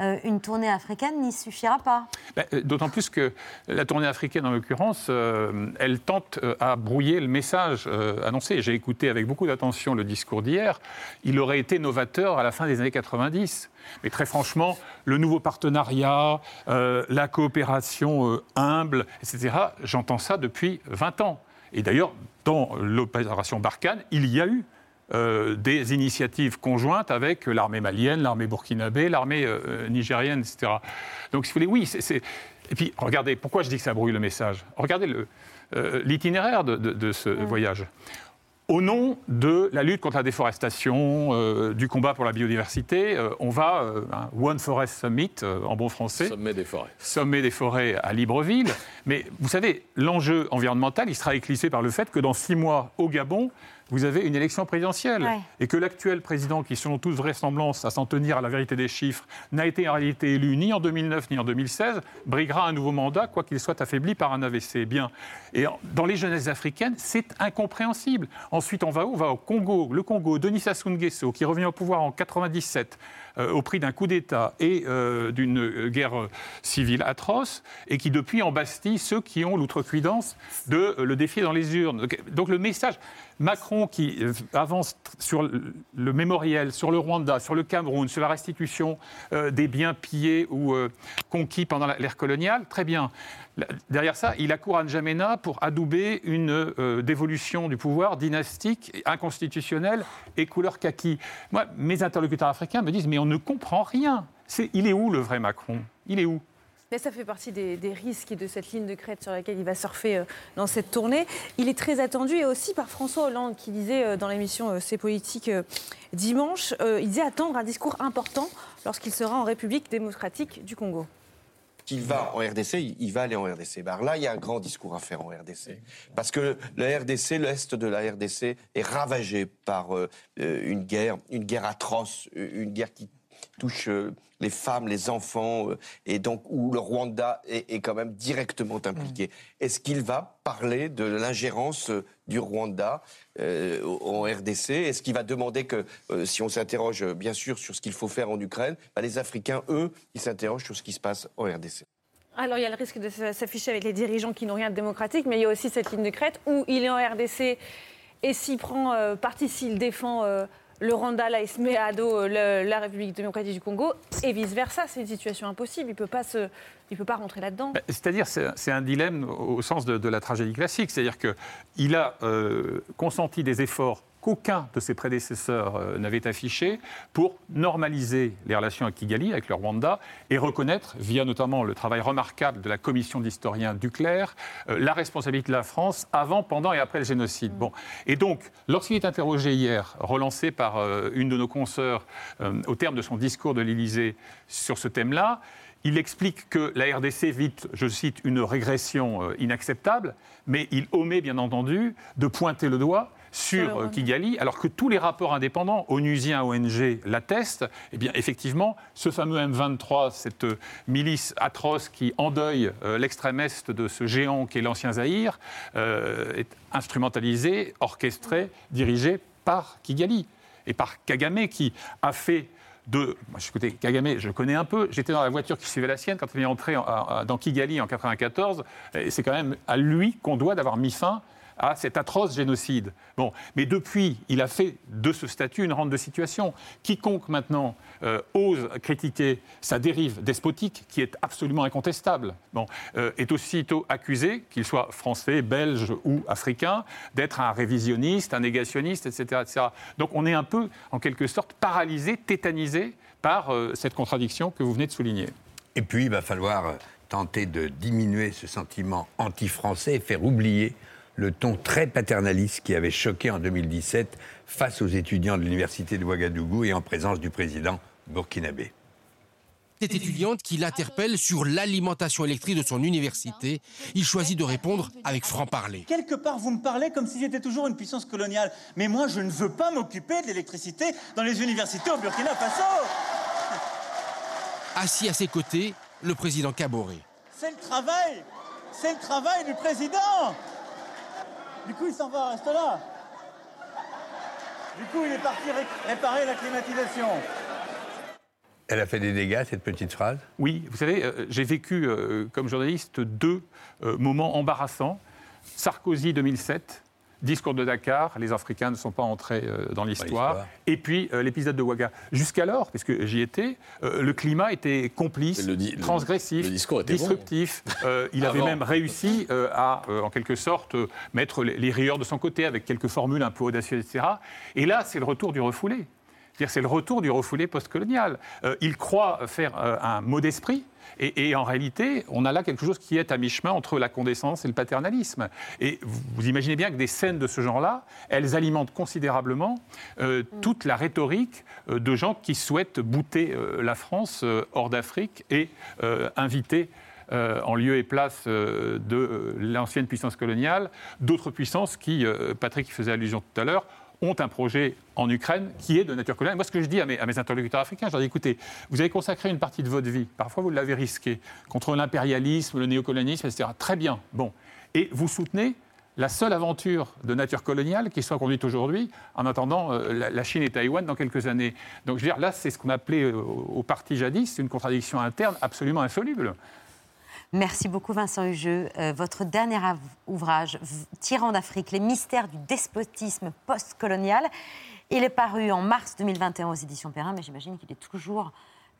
euh, une tournée africaine n'y suffira pas. Ben, euh, D'autant plus que la tournée africaine, en l'occurrence, euh, elle tente euh, à brouiller le message euh, annoncé. J'ai écouté avec beaucoup d'attention le discours d'hier. Il aurait été novateur à la fin des années 90. Mais très franchement, le nouveau partenariat, euh, la coopération euh, humble, etc., j'entends ça depuis 20 ans. Et d'ailleurs, dans l'opération Barkhane, il y a eu euh, des initiatives conjointes avec l'armée malienne, l'armée burkinabé, l'armée euh, nigérienne, etc. Donc, si vous voulez, oui, c'est-. Et puis, regardez, pourquoi je dis que ça brouille le message? Regardez euh, l'itinéraire de, de- de ce voyage. Au nom de la lutte contre la déforestation, euh, du combat pour la biodiversité, euh, on va euh, un One Forest Summit euh, en bon français. Sommet des forêts. Sommet des forêts à Libreville. Mais vous savez, l'enjeu environnemental, il sera éclissé par le fait que dans six mois, au Gabon, vous avez une élection présidentielle. Ouais. Et que l'actuel président, qui selon toute vraisemblance, à s'en tenir à la vérité des chiffres, n'a été en réalité élu ni en 2009 ni en 2016, briguera un nouveau mandat, quoi qu'il soit affaibli par un AVC. Bien. Et dans les jeunesses africaines, c'est incompréhensible. Ensuite, on va où? On va au Congo. Le Congo, Denis Sassou Nguesso, qui revient au pouvoir en 97 euh, au prix d'un coup d'État et euh, d'une euh, guerre euh, civile atroce, et qui depuis embastille ceux qui ont l'outrecuidance de euh, le défier dans les urnes. Donc, le message, Macron qui euh, avance sur le, mémoriel, sur le Rwanda, sur le Cameroun, sur la restitution euh, des biens pillés ou euh, conquis pendant l'ère coloniale, très bien. Derrière ça, il accourt à N'Djamena pour adouber une euh, dévolution du pouvoir dynastique, inconstitutionnelle et couleur kaki. Moi, mes interlocuteurs africains me disent mais on ne comprend rien. Il est où le vrai Macron? Il est où? Mais ça fait partie des, des risques et de cette ligne de crête sur laquelle il va surfer euh, dans cette tournée. Il est très attendu et aussi par François Hollande qui disait euh, dans l'émission C'est politique dimanche, il disait attendre un discours important lorsqu'il sera en République démocratique du Congo. Qu'il va en RDC, il- va aller en RDC. Ben, là, il y a un grand discours à faire en RDC. Parce que la RDC, l'Est de la RDC est ravagé par euh, euh, une guerre, une guerre atroce, une guerre qui touche euh, les femmes, les enfants, euh, et donc où le Rwanda est, est quand même directement impliqué. Est-ce qu'il va parler de l'ingérence euh, du Rwanda euh, en RDC Est-ce qu'il va demander que, euh, si on s'interroge bien sûr sur ce qu'il faut faire en Ukraine, ben, les Africains, eux, ils s'interrogent sur ce qui se passe en RDC Alors il y a le risque de s'afficher avec les dirigeants qui n'ont rien de démocratique, mais il y a aussi cette ligne de crête où il est en RDC et s'il prend euh, parti, s'il défend euh, le Rwanda, se met à euh, la République démocratique du Congo et vice-versa. C'est une situation impossible. Il ne peut, pas peut pas rentrer là-dedans. Ben, C'est-à-dire, c'est un dilemme au sens de, de la tragédie classique. C'est-à-dire qu'il a euh, consenti des efforts qu'aucun de ses prédécesseurs euh, n'avait affichés pour normaliser les relations avec Kigali, avec le Rwanda, et reconnaître, via notamment le travail remarquable de la commission d'historiens Duclerc, euh, la responsabilité de la France avant, pendant et après le génocide. Bon. Et donc, lorsqu'il est interrogé hier, relancé par euh, une de nos consoeurs au terme de son discours de l'Élysée sur ce thème-là, il explique que la RDC vit, je cite, une régression inacceptable, mais il omet bien entendu de pointer le doigt Sur euh. Kigali, alors que tous les rapports indépendants, onusiens, ONG, l'attestent, eh bien effectivement, ce fameux M23, cette euh, milice atroce qui endeuille euh, l'extrême est de ce géant qu'est l'ancien Zaïre, euh, est instrumentalisé, orchestré, dirigé par Kigali et par Kagame qui a fait de. Moi, je côté Kagame, je connais un peu. J'étais dans la voiture qui suivait la sienne quand il est entré en- en- dans Kigali en 94. Et c'est quand même à lui qu'on doit d'avoir mis fin à cet atroce génocide. Bon, mais depuis, il a fait de ce statut une rente de situation. Quiconque maintenant euh, ose critiquer sa dérive despotique, qui est absolument incontestable, euh, est aussitôt accusé, qu'il soit français, belge ou africain, d'être un révisionniste, un négationniste, etc., etc. Donc on est un peu, en quelque sorte, paralysé, tétanisé par euh, cette contradiction que vous venez de souligner. Et puis, il va falloir tenter de diminuer ce sentiment anti-français et faire oublier le ton très paternaliste qui avait choqué en 2017 face aux étudiants de l'université de Ouagadougou et en présence du président burkinabé. Cette étudiante qui l'interpelle sur l'alimentation électrique de son université, il choisit de répondre avec franc-parler. Quelque part, vous me parlez comme si j'étais toujours une puissance coloniale. Mais moi, je ne veux pas m'occuper de l'électricité dans les universités au Burkina Faso. <laughs> Assis à ses côtés, le président Kaboré. C'est le travail. C'est le travail du président. Du coup, il s'en va, reste là. Du coup, il est parti ré- réparer la climatisation. Elle a fait des dégâts, cette petite phrase? Oui, vous savez, euh, j'ai vécu euh, comme journaliste deux euh, moments embarrassants. Sarkozy 2007, discours de Dakar, les Africains ne sont pas entrés euh, dans l'histoire. Et puis euh, l'épisode de Ouaga. Jusqu'alors, puisque j'y étais, euh, le climat était complice, transgressif, était disruptif. Il avait même réussi à, en quelque sorte, mettre les, les rieurs de son côté avec quelques formules un peu audacieuses, etc. Et là, c'est le retour du refoulé. C'est le retour du refoulé postcolonial. Euh, il croit faire euh, un mot d'esprit. Et, et en réalité, on a là quelque chose qui est à mi-chemin entre la condescendance et le paternalisme. Et vous, vous imaginez bien que des scènes de ce genre-là, elles alimentent considérablement euh, toute la rhétorique euh, de gens qui souhaitent bouter euh, la France hors d'Afrique et inviter euh, en lieu et place euh, de euh, l'ancienne puissance coloniale, d'autres puissances qui, Patrick y faisait allusion tout à l'heure, ont un projet en Ukraine qui est de nature coloniale. Moi, ce que je dis à mes, interlocuteurs africains, je leur dis écoutez, vous avez consacré une partie de votre vie, parfois vous l'avez risqué, contre l'impérialisme, le néocolonialisme, etc. Très bien, bon. Et vous soutenez la seule aventure de nature coloniale qui soit conduite aujourd'hui, en attendant euh, la, la Chine et Taïwan dans quelques années. Donc, je veux dire, là, c'est ce qu'on appelait euh, au parti jadis une contradiction interne absolument insoluble. Merci beaucoup Vincent Hugeux. Euh, votre dernier ouvrage, Tyran d'Afrique, les mystères du despotisme postcolonial, il est paru en mars 2021 aux éditions Perrin, mais j'imagine qu'il est toujours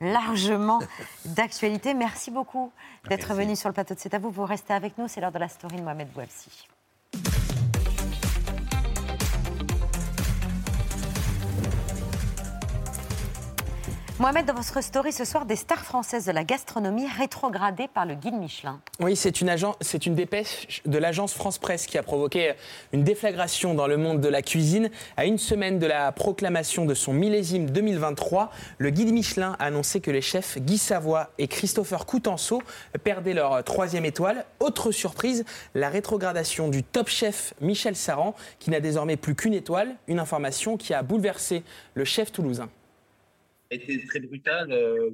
largement <laughs> d'actualité. Merci beaucoup d'être venu sur le plateau de C'est à vous. Vous restez avec nous, c'est l'heure de la story de Mohamed Bouafsi. Mohamed, dans votre story ce soir, des stars françaises de la gastronomie rétrogradées par le guide Michelin. Oui, c'est une, c'est une dépêche de l'agence France Presse qui a provoqué une déflagration dans le monde de la cuisine. À une semaine de la proclamation de son millésime 2023, le guide Michelin a annoncé que les chefs Guy Savoy et Christopher Coutenceau perdaient leur troisième étoile. Autre surprise, la rétrogradation du top chef Michel Saran, qui n'a désormais plus qu'une étoile. Une information qui a bouleversé le chef toulousain. Été très brutal. Euh,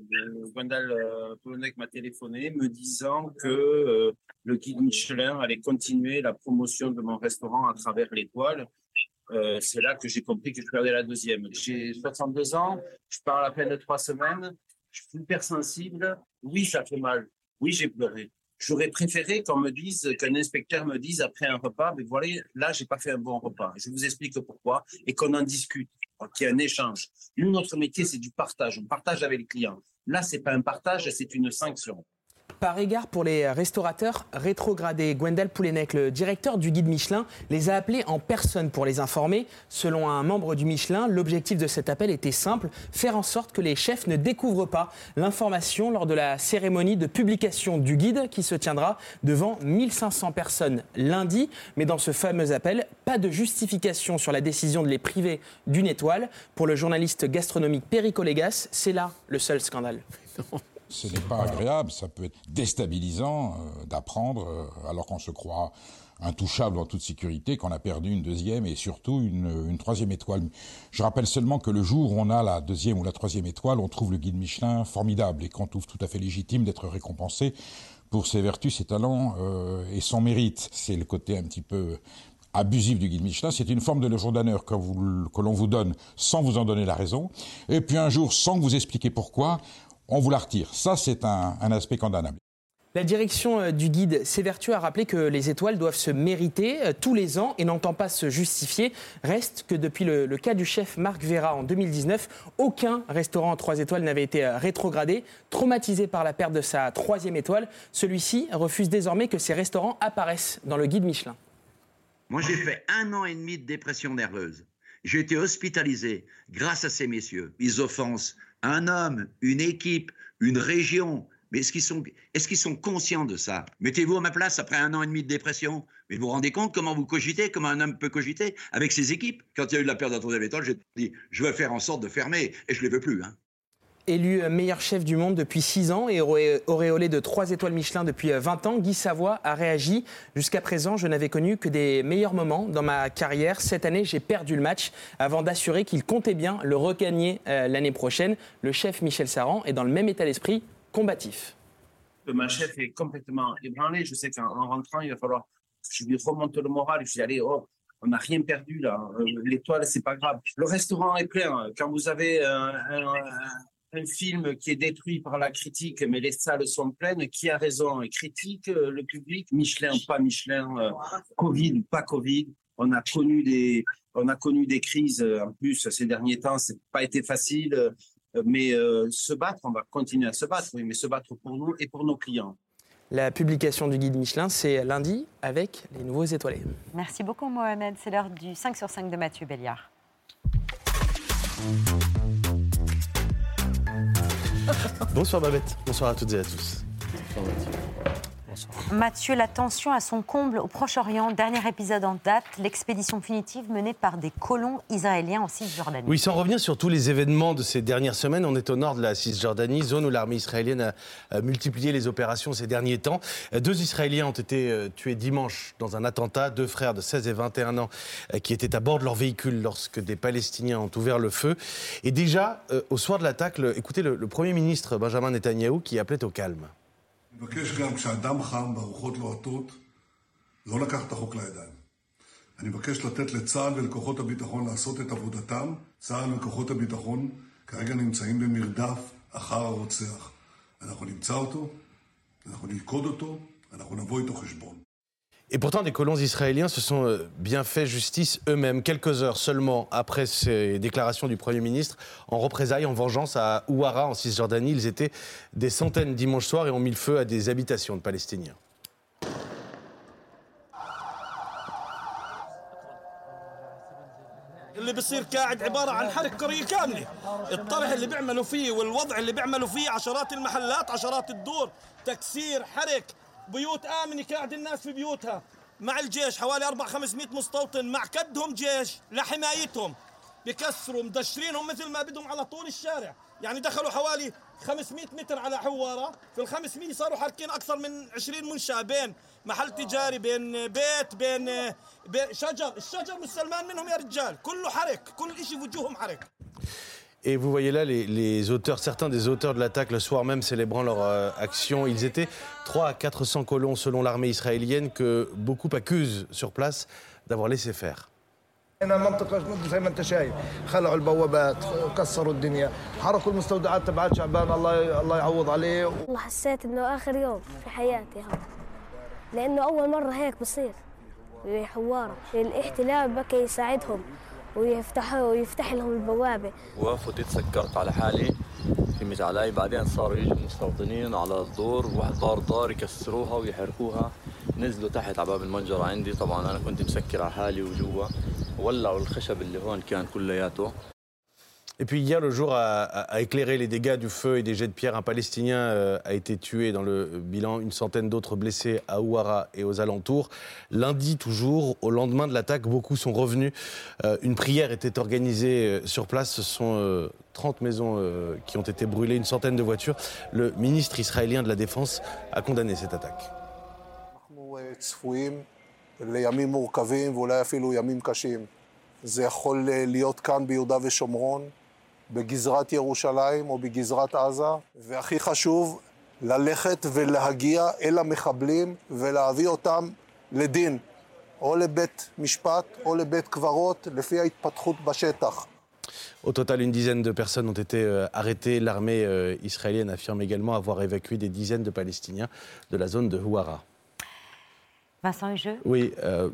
Gwendal euh, Polonec m'a téléphoné me disant que euh, le guide Michelin allait continuer la promotion de mon restaurant à travers l'étoile. Euh, c'est là que j'ai compris que je perdais la deuxième. J'ai 62 ans, je parle à peine de trois semaines, je suis hypersensible. Oui, ça fait mal. Oui, j'ai pleuré. J'aurais préféré qu'on me dise, qu'un inspecteur me dise après un repas, mais voilà, là, j'ai pas fait un bon repas. Je vous explique pourquoi et qu'on en discute, qu'il y ait un échange. Nous, notre métier, c'est du partage. On partage avec les clients. Là, c'est pas un partage, c'est une sanction. Par égard pour les restaurateurs rétrogradés, Gwendal Poulenec, le directeur du guide Michelin, les a appelés en personne pour les informer. Selon un membre du Michelin, l'objectif de cet appel était simple, faire en sorte que les chefs ne découvrent pas l'information lors de la cérémonie de publication du guide qui se tiendra devant 1500 personnes lundi. Mais dans ce fameux appel, pas de justification sur la décision de les priver d'une étoile. Pour le journaliste gastronomique Légas, c'est là le seul scandale. <laughs> Ce n'est pas agréable, ça peut être déstabilisant euh, d'apprendre, euh, alors qu'on se croit intouchable en toute sécurité, qu'on a perdu une deuxième et surtout une, une troisième étoile. Je rappelle seulement que le jour où on a la deuxième ou la troisième étoile, on trouve le guide Michelin formidable et qu'on trouve tout à fait légitime d'être récompensé pour ses vertus, ses talents euh, et son mérite. C'est le côté un petit peu abusive du guide Michelin. C'est une forme de légion d'honneur que, que l'on vous donne sans vous en donner la raison. Et puis un jour, sans vous expliquer pourquoi, on vous la retire. Ça, c'est un, un aspect condamnable. La direction euh, du guide s'évertue à rappeler que les étoiles doivent se mériter euh, tous les ans et n'entend pas se justifier. Reste que depuis le, le cas du chef Marc Vera en 2019, aucun restaurant en trois étoiles n'avait été euh, rétrogradé. Traumatisé par la perte de sa troisième étoile, celui-ci refuse désormais que ces restaurants apparaissent dans le guide Michelin. Moi, j'ai fait un an et demi de dépression nerveuse. J'ai été hospitalisé grâce à ces messieurs. Ils offensent un homme, une équipe, une région. Mais est-ce qu'ils sont, sont conscients de ça? Mettez-vous à ma place après un an et demi de dépression. Mais vous vous rendez compte comment vous cogitez, comment un homme peut cogiter avec ses équipes? Quand il y a eu la perte de la troisième étoile, j'ai dit, je vais faire en sorte de fermer. Et je ne les veux plus. Hein. Élu euh, meilleur chef du monde depuis 6 ans et auréolé de 3 étoiles Michelin depuis euh, 20 ans, Guy Savoie a réagi. Jusqu'à présent, je n'avais connu que des meilleurs moments dans ma carrière. Cette année, j'ai perdu le match avant d'assurer qu'il comptait bien le regagner euh, l'année prochaine. Le chef Michel Saran est dans le même état d'esprit, combatif. ma chef est complètement ébranlée. Je sais qu'en en rentrant, il va falloir que je lui remonte le moral. Je dis, allez, oh, on n'a rien perdu là. Euh, L'étoile, c'est pas grave. Le restaurant est plein. Quand vous avez un- un film qui est détruit par la critique, mais les salles sont pleines, qui a raison Critique, euh, le public, Michelin ou pas Michelin, euh, Covid ou pas Covid. On a connu des, on a connu des crises euh, en plus ces derniers temps. C'est pas été facile. mais euh, se battre, on va continuer à se battre, oui, mais se battre pour nous et pour nos clients. La publication du guide Michelin, c'est lundi avec les nouveaux étoilés. Merci beaucoup Mohamed. C'est l'heure du 5 sur 5 de Mathieu Béliard. Bonsoir Babette, bonsoir à toutes et à tous. La tension à son comble au Proche-Orient. Dernier épisode en date, l'expédition punitive menée par des colons israéliens en Cisjordanie. Oui, sans revenir sur tous les événements de ces dernières semaines, on est au nord de la Cisjordanie, zone où l'armée israélienne a, multiplié les opérations ces derniers temps. Deux Israéliens ont été euh, tués dimanche dans un attentat, deux frères de 16 et 21 ans euh, qui étaient à bord de leur véhicule lorsque des Palestiniens ont ouvert le feu. Et déjà, euh, au soir de l'attaque, écoutez le, le Premier ministre Benjamin Netanyahou qui appelait au calme. אני מבקש גם כשהדם חם והרוחות לוהטות, לא לקחת את החוק לידיים. אני מבקש לתת לצה"ל ולכוחות הביטחון לעשות את עבודתם. צה"ל וכוחות הביטחון כרגע נמצאים במרדף אחר הרוצח. אנחנו נמצא אותו, אנחנו נלכוד אותו, אנחנו נבוא איתו חשבון. Et pourtant, des colons israéliens se sont euh, bien fait justice eux-mêmes, quelques heures seulement après ces déclarations du Premier ministre, en représailles, en vengeance à Ouara, en Cisjordanie. Ils étaient des centaines dimanche soir et ont mis le feu à des habitations de Palestiniens. اللي بصير قاعد عبارة عن حركة قرية كاملة الطرح اللي بيعملوا فيه والوضع اللي بيعملوا فيه عشرات المحلات عشرات الدور تكسير حرك بيوت آمنة قاعد الناس في بيوتها. مع الجيش حوالي 4 500 مستوطن مع كدهم جيش لحمايتهم. بكسروا مدشرينهم مثل ما بدهم على طول الشارع. يعني دخلوا حوالي 500 متر على حوارة. في ال 500 صاروا حاركين أكثر من 20 منشأة بين محل تجاري بين بيت بين, بين شجر. الشجر مسلمان منهم يا رجال. كله حرك كل شيء وجوههم حرك. Et vous voyez là les, les auteurs, certains des auteurs de l'attaque le soir même célébrant leur euh, action. Ils étaient 3 à 400 colons selon l'armée israélienne que beaucoup accusent sur place d'avoir laissé faire. هنا المنطقة زي ما انت شايف خلعوا البوابات كسروا الدنيا حرقوا المستودعات تبعت شعبان الله الله يعوض عليه والله حسيت انه اخر يوم في حياتي هذا لانه اول مره هيك بصير بحواره الاحتلال بكى يساعدهم ويفتحوا ويفتح لهم البوابة. وقفت اتسكرت على حالي. فهمت علي. بعدين صاروا يجوا المستوطنين على الدور. واحد دار دار يكسروها ويحرقوها. نزلوا تحت على باب المنجرة عندي. طبعا أنا كنت مسكر على حالي وجوا. ولعوا الخشب اللي هون كان كلياته. Et puis hier, le jour a, a- éclairé les dégâts du feu et des jets de pierre. Un Palestinien euh, a été tué dans le bilan, une centaine d'autres blessés à Ouara et aux alentours. Lundi toujours, au lendemain de l'attaque, beaucoup sont revenus. Euh, une prière était organisée euh, sur place. Ce sont euh, 30 maisons qui ont été brûlées, une centaine de voitures. Le ministre israélien de la Défense a condamné cette attaque. אנחנו אה, צפויים לימים מורכבים ואולי אפילו ימים קשים. זה יכול אה, להיות כאן ביהודה ושומרון, בגזרת ירושלים או בגזרת עזה, והכי חשוב, ללכת ולהגיע אל המחבלים ולהביא אותם לדין. או לבית משפט או לבית קברות, לפי ההתפתחות בשטח. Au total, une dizaine de personnes ont été euh, arrêtées. L'armée euh, israélienne affirme également avoir évacué des dizaines de Palestiniens de la zone de Houara. Vincent Hugeux Oui, euh,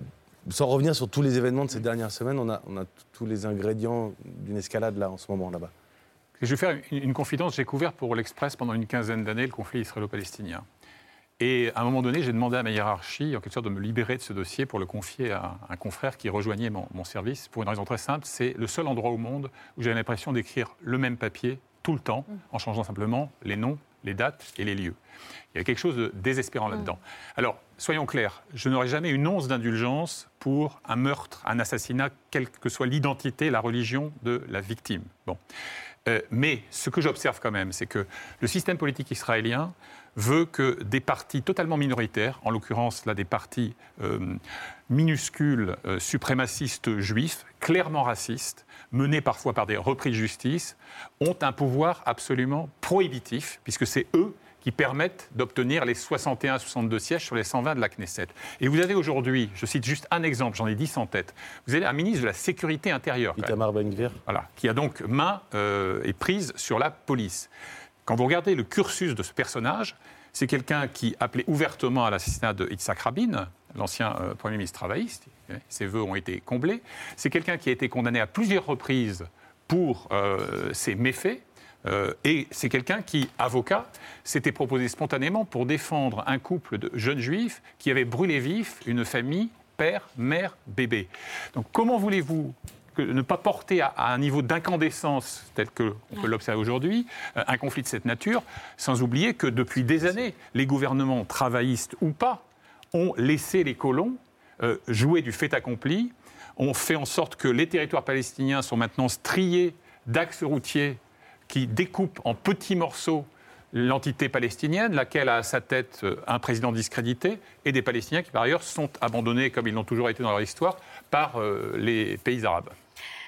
sans revenir sur tous les événements de ces dernières semaines, on a, on a tous les ingrédients d'une escalade là en ce moment là-bas. Je vais faire une, confidence. J'ai couvert pour l'Express pendant une quinzaine d'années le conflit israélo-palestinien. Et à un moment donné, j'ai demandé à ma hiérarchie, en quelque sorte, de me libérer de ce dossier pour le confier à un confrère qui rejoignait mon, mon service, pour une raison très simple. C'est le seul endroit au monde où j'ai l'impression d'écrire le même papier tout le temps, en changeant simplement les noms, les dates et les lieux. Il y a quelque chose de désespérant là-dedans. Alors, soyons clairs, je n'aurai jamais une once d'indulgence pour un meurtre, un assassinat, quelle que soit l'identité, la religion de la victime. Bon. Euh, mais ce que j'observe quand même, c'est que le système politique israélien veut que des partis totalement minoritaires, en l'occurrence là des partis euh, minuscules euh, suprémacistes juifs, clairement racistes, menés parfois par des repris de justice, ont un pouvoir absolument prohibitif, puisque c'est eux qui permettent d'obtenir les 61 à 62 sièges sur les 120 de la Knesset. Et vous avez aujourd'hui, je cite juste un exemple, j'en ai 10 en tête, vous avez un ministre de la Sécurité intérieure. Itamar Ben-Gvir. Voilà, qui a donc main euh, et prise sur la police. Quand vous regardez le cursus de ce personnage, c'est quelqu'un qui appelait ouvertement à l'assassinat de Yitzhak Rabin, l'ancien euh, Premier ministre travailliste. Ses vœux ont été comblés. C'est quelqu'un qui a été condamné à plusieurs reprises pour euh, ses méfaits. Euh, et c'est quelqu'un qui, avocat, s'était proposé spontanément pour défendre un couple de jeunes juifs qui avaient brûlé vif une famille, père, mère, bébé. Donc comment voulez-vous que ne pas porter à, à un niveau d'incandescence tel qu'on peut l'observer aujourd'hui, euh, un conflit de cette nature, sans oublier que depuis des années, les gouvernements travaillistes ou pas ont laissé les colons euh, jouer du fait accompli, ont fait en sorte que les territoires palestiniens sont maintenant striés d'axes routiers qui découpent en petits morceaux l'entité palestinienne, laquelle a à sa tête euh, un président discrédité, et des Palestiniens qui, par ailleurs, sont abandonnés, comme ils l'ont toujours été dans leur histoire, par euh, les pays arabes.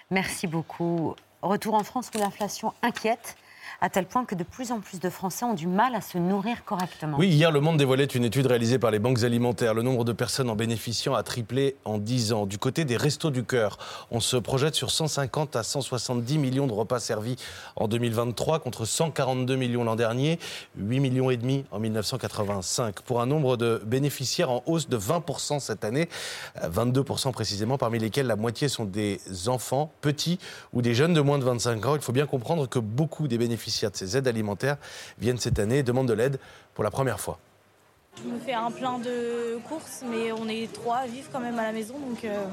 Merci beaucoup. Retour en France où l'inflation inquiète, à tel point que de plus en plus de Français ont du mal à se nourrir correctement. Oui, hier, Le Monde dévoilait une étude réalisée par les banques alimentaires. Le nombre de personnes en bénéficiant a triplé en 10 ans. Du côté des restos du cœur, on se projette sur 150 à 170 millions de repas servis en 2023 contre 142 millions l'an dernier, 8 millions et demi en 1985. Pour un nombre de bénéficiaires en hausse de 20% cette année, euh, 22% précisément, parmi lesquels la moitié sont des enfants petits ou des jeunes de moins de 25 ans. Il faut bien comprendre que beaucoup des bénéficiaires de ces aides alimentaires viennent cette année et demandent de l'aide pour la première fois. Je me fais un plein de courses, mais on est trois à vivre quand même à la maison, donc euh,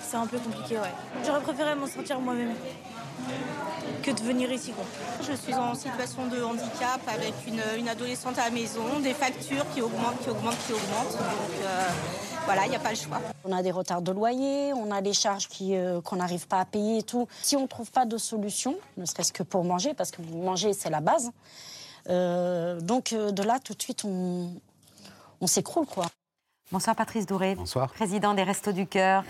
c'est un peu compliqué, ouais. J'aurais préféré m'en sortir moi-même que de venir ici, quoi. Je suis en situation de handicap avec une, une adolescente à la maison, des factures qui augmentent, qui augmentent, qui augmentent. Donc euh, voilà, il n'y a pas le choix. On a des retards de loyer, on a des charges qui, euh, qu'on n'arrive pas à payer et tout. Si on ne trouve pas de solution, ne serait-ce que pour manger, parce que manger, c'est la base, euh, donc euh, de là, tout de suite, on, on s'écroule, quoi. Bonsoir Patrice Douré, Bonsoir. président des Restos du Cœur,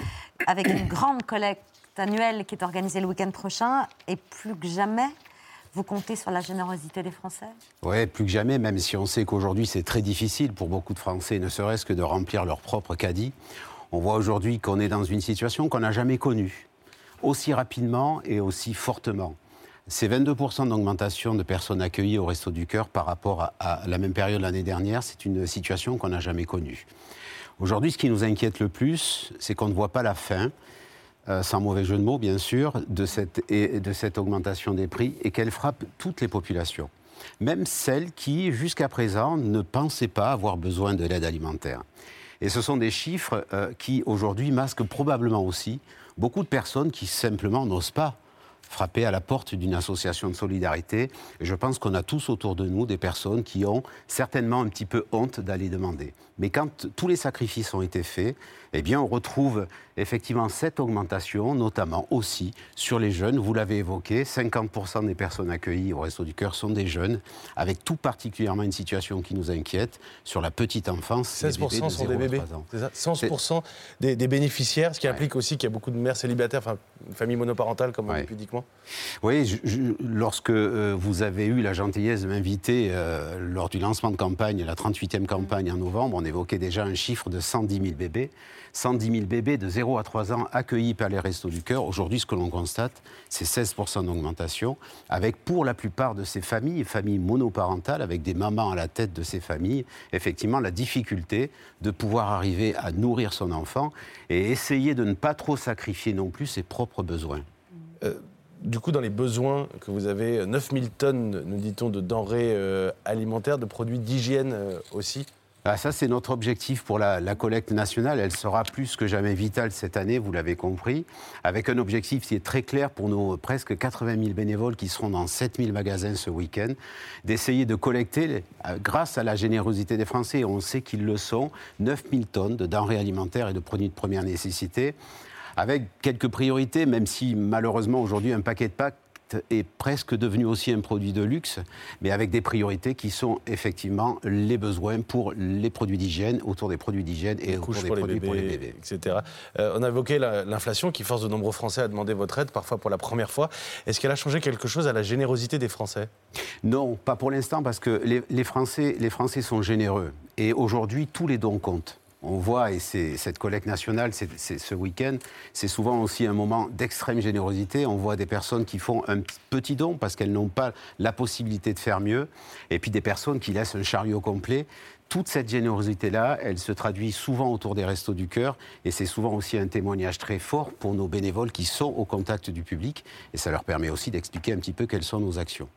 avec une grande collecte annuelle qui est organisée le week-end prochain. Et plus que jamais, vous comptez sur la générosité des Français? Oui, plus que jamais, même si on sait qu'aujourd'hui c'est très difficile pour beaucoup de Français, ne serait-ce que de remplir leur propre caddie. On voit aujourd'hui qu'on est dans une situation qu'on n'a jamais connue, aussi rapidement et aussi fortement. C'est 22% d'augmentation de personnes accueillies au Resto du Cœur par rapport à, à la même période l'année dernière. C'est une situation qu'on n'a jamais connue. Aujourd'hui, ce qui nous inquiète le plus, c'est qu'on ne voit pas la fin, euh, sans mauvais jeu de mots bien sûr, de cette, et- de cette augmentation des prix et qu'elle frappe toutes les populations. Même celles qui, jusqu'à présent, ne pensaient pas avoir besoin de l'aide alimentaire. Et ce sont des chiffres euh, qui, aujourd'hui, masquent probablement aussi beaucoup de personnes qui simplement n'osent pas frapper à la porte d'une association de solidarité. Et je pense qu'on a tous autour de nous des personnes qui ont certainement un petit peu honte d'aller demander. Mais quand tous les sacrifices ont été faits, eh bien, on retrouve effectivement cette augmentation, notamment aussi sur les jeunes. Vous l'avez évoqué, 50% des personnes accueillies au Resto du Cœur sont des jeunes, avec tout particulièrement une situation qui nous inquiète sur la petite enfance. les 16% bébés de sont des 0 à bébés. 3 ans. C'est ça 11% des, des bénéficiaires, ce qui implique aussi qu'il y a beaucoup de mères célibataires, enfin, une famille monoparentale, comme on dit pudiquement. Oui, je- je- lorsque euh, vous avez eu la gentillesse de m'inviter euh, lors du lancement de campagne, la 38e campagne en novembre, on évoquait déjà un chiffre de 110 000 bébés. 110 000 bébés de 0 à 3 ans accueillis par les Restos du Cœur. Aujourd'hui, ce que l'on constate, c'est 16% d'augmentation, avec pour la plupart de ces familles, familles monoparentales, avec des mamans à la tête de ces familles, effectivement la difficulté de pouvoir arriver à nourrir son enfant et essayer de ne pas trop sacrifier non plus ses propres besoins. Euh, du coup, dans les besoins que vous avez, 9000 tonnes, nous dit-on, de denrées euh, alimentaires, de produits d'hygiène euh, aussi Ah, ça, c'est notre objectif pour la, collecte nationale. Elle sera plus que jamais vitale cette année, vous l'avez compris, avec un objectif qui est très clair pour nos presque 80 000 bénévoles qui seront dans 7 000 magasins ce week-end, d'essayer de collecter, euh, grâce à la générosité des Français, on sait qu'ils le sont, 9 000 tonnes de denrées alimentaires et de produits de première nécessité, avec quelques priorités, même si malheureusement aujourd'hui un paquet de est presque devenu aussi un produit de luxe, mais avec des priorités qui sont effectivement les besoins pour les produits d'hygiène, autour des produits d'hygiène et autour des pour les, produits bébés, pour les bébés. etc. Euh, on a évoqué la- l'inflation qui force de nombreux Français à demander votre aide, parfois pour la première fois. Est-ce qu'elle a changé quelque chose à la générosité des Français? Non, pas pour l'instant, parce que les, les Français, les Français sont généreux. Et aujourd'hui, tous les dons comptent. On voit, et cette collecte nationale, ce week-end, c'est souvent aussi un moment d'extrême générosité. On voit des personnes qui font un petit don parce qu'elles n'ont pas la possibilité de faire mieux, et puis des personnes qui laissent un chariot complet. Toute cette générosité-là, elle se traduit souvent autour des restos du cœur, et c'est souvent aussi un témoignage très fort pour nos bénévoles qui sont au contact du public, et ça leur permet aussi d'expliquer un petit peu quelles sont nos actions.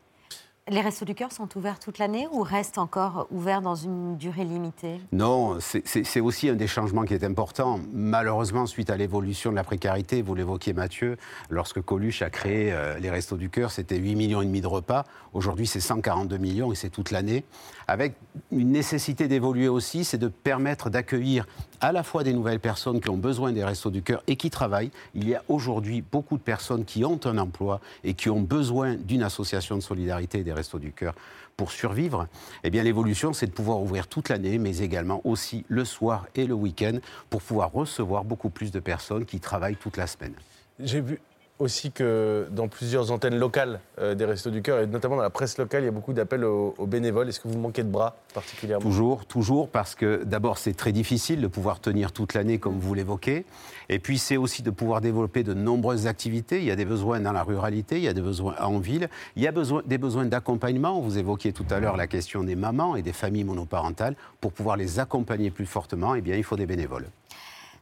Les Restos du Cœur sont ouverts toute l'année ou restent encore ouverts dans une durée limitée? Non, c'est- aussi un des changements qui est important. Malheureusement, suite à l'évolution de la précarité, vous l'évoquiez Mathieu, lorsque Coluche a créé euh, les Restos du Cœur, c'était 8 millions et demi de repas. Aujourd'hui, c'est 142 millions et c'est toute l'année. Avec une nécessité d'évoluer aussi, c'est de permettre d'accueillir à la fois des nouvelles personnes qui ont besoin des Restos du Cœur et qui travaillent. Il y a aujourd'hui beaucoup de personnes qui ont un emploi et qui ont besoin d'une association de solidarité des Restos du Cœur pour survivre. Eh bien, l'évolution, c'est de pouvoir ouvrir toute l'année, mais également aussi le soir et le week-end pour pouvoir recevoir beaucoup plus de personnes qui travaillent toute la semaine. J'ai vu aussi que dans plusieurs antennes locales euh, des Restos du Cœur, et notamment dans la presse locale, il y a beaucoup d'appels aux, bénévoles. Est-ce que vous manquez de bras particulièrement? Toujours, toujours, parce que d'abord c'est très difficile de pouvoir tenir toute l'année comme vous l'évoquez, et puis c'est aussi de pouvoir développer de nombreuses activités. Il y a des besoins dans la ruralité, il y a des besoins en ville, il y a besoin, des besoins d'accompagnement. Vous évoquiez tout à l'heure la question des mamans et des familles monoparentales. Pour pouvoir les accompagner plus fortement, eh bien il faut des bénévoles.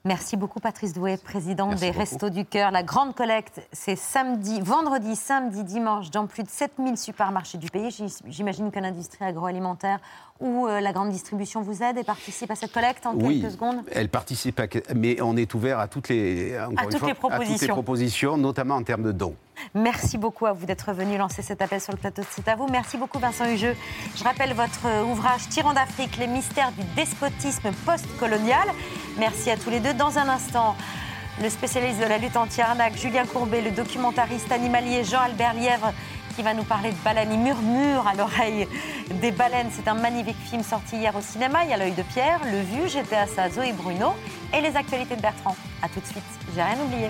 Merci beaucoup Patrice Doué, président Merci des beaucoup. Restos du Cœur. La grande collecte, c'est samedi, vendredi, samedi, dimanche, dans plus de 7000 supermarchés du pays. J'im- J'imagine que l'industrie agroalimentaire ou euh, la grande distribution vous aide et participe à cette collecte en oui, quelques secondes? elle participe, à, mais on est ouvert à toutes les, toutes fois, les à toutes les propositions. propositions, notamment en termes de dons. Merci beaucoup à vous d'être venu lancer cet appel sur le plateau de C'est à vous. Merci beaucoup Vincent Hugeux. Je rappelle votre euh, ouvrage Tyran d'Afrique, les mystères du despotisme post-colonial. Merci à tous les deux. Dans un instant, le spécialiste de la lutte anti-arnaque, Julien Courbet, le documentariste animalier Jean-Albert Lièvre, qui va nous parler de baleines. Il murmure à l'oreille des baleines. C'est un magnifique film sorti hier au cinéma. Il y a l'œil de Pierre, Le Vu, j'étais à ça, Zoé Bruno et les actualités de Bertrand. A tout de suite. J'ai rien oublié.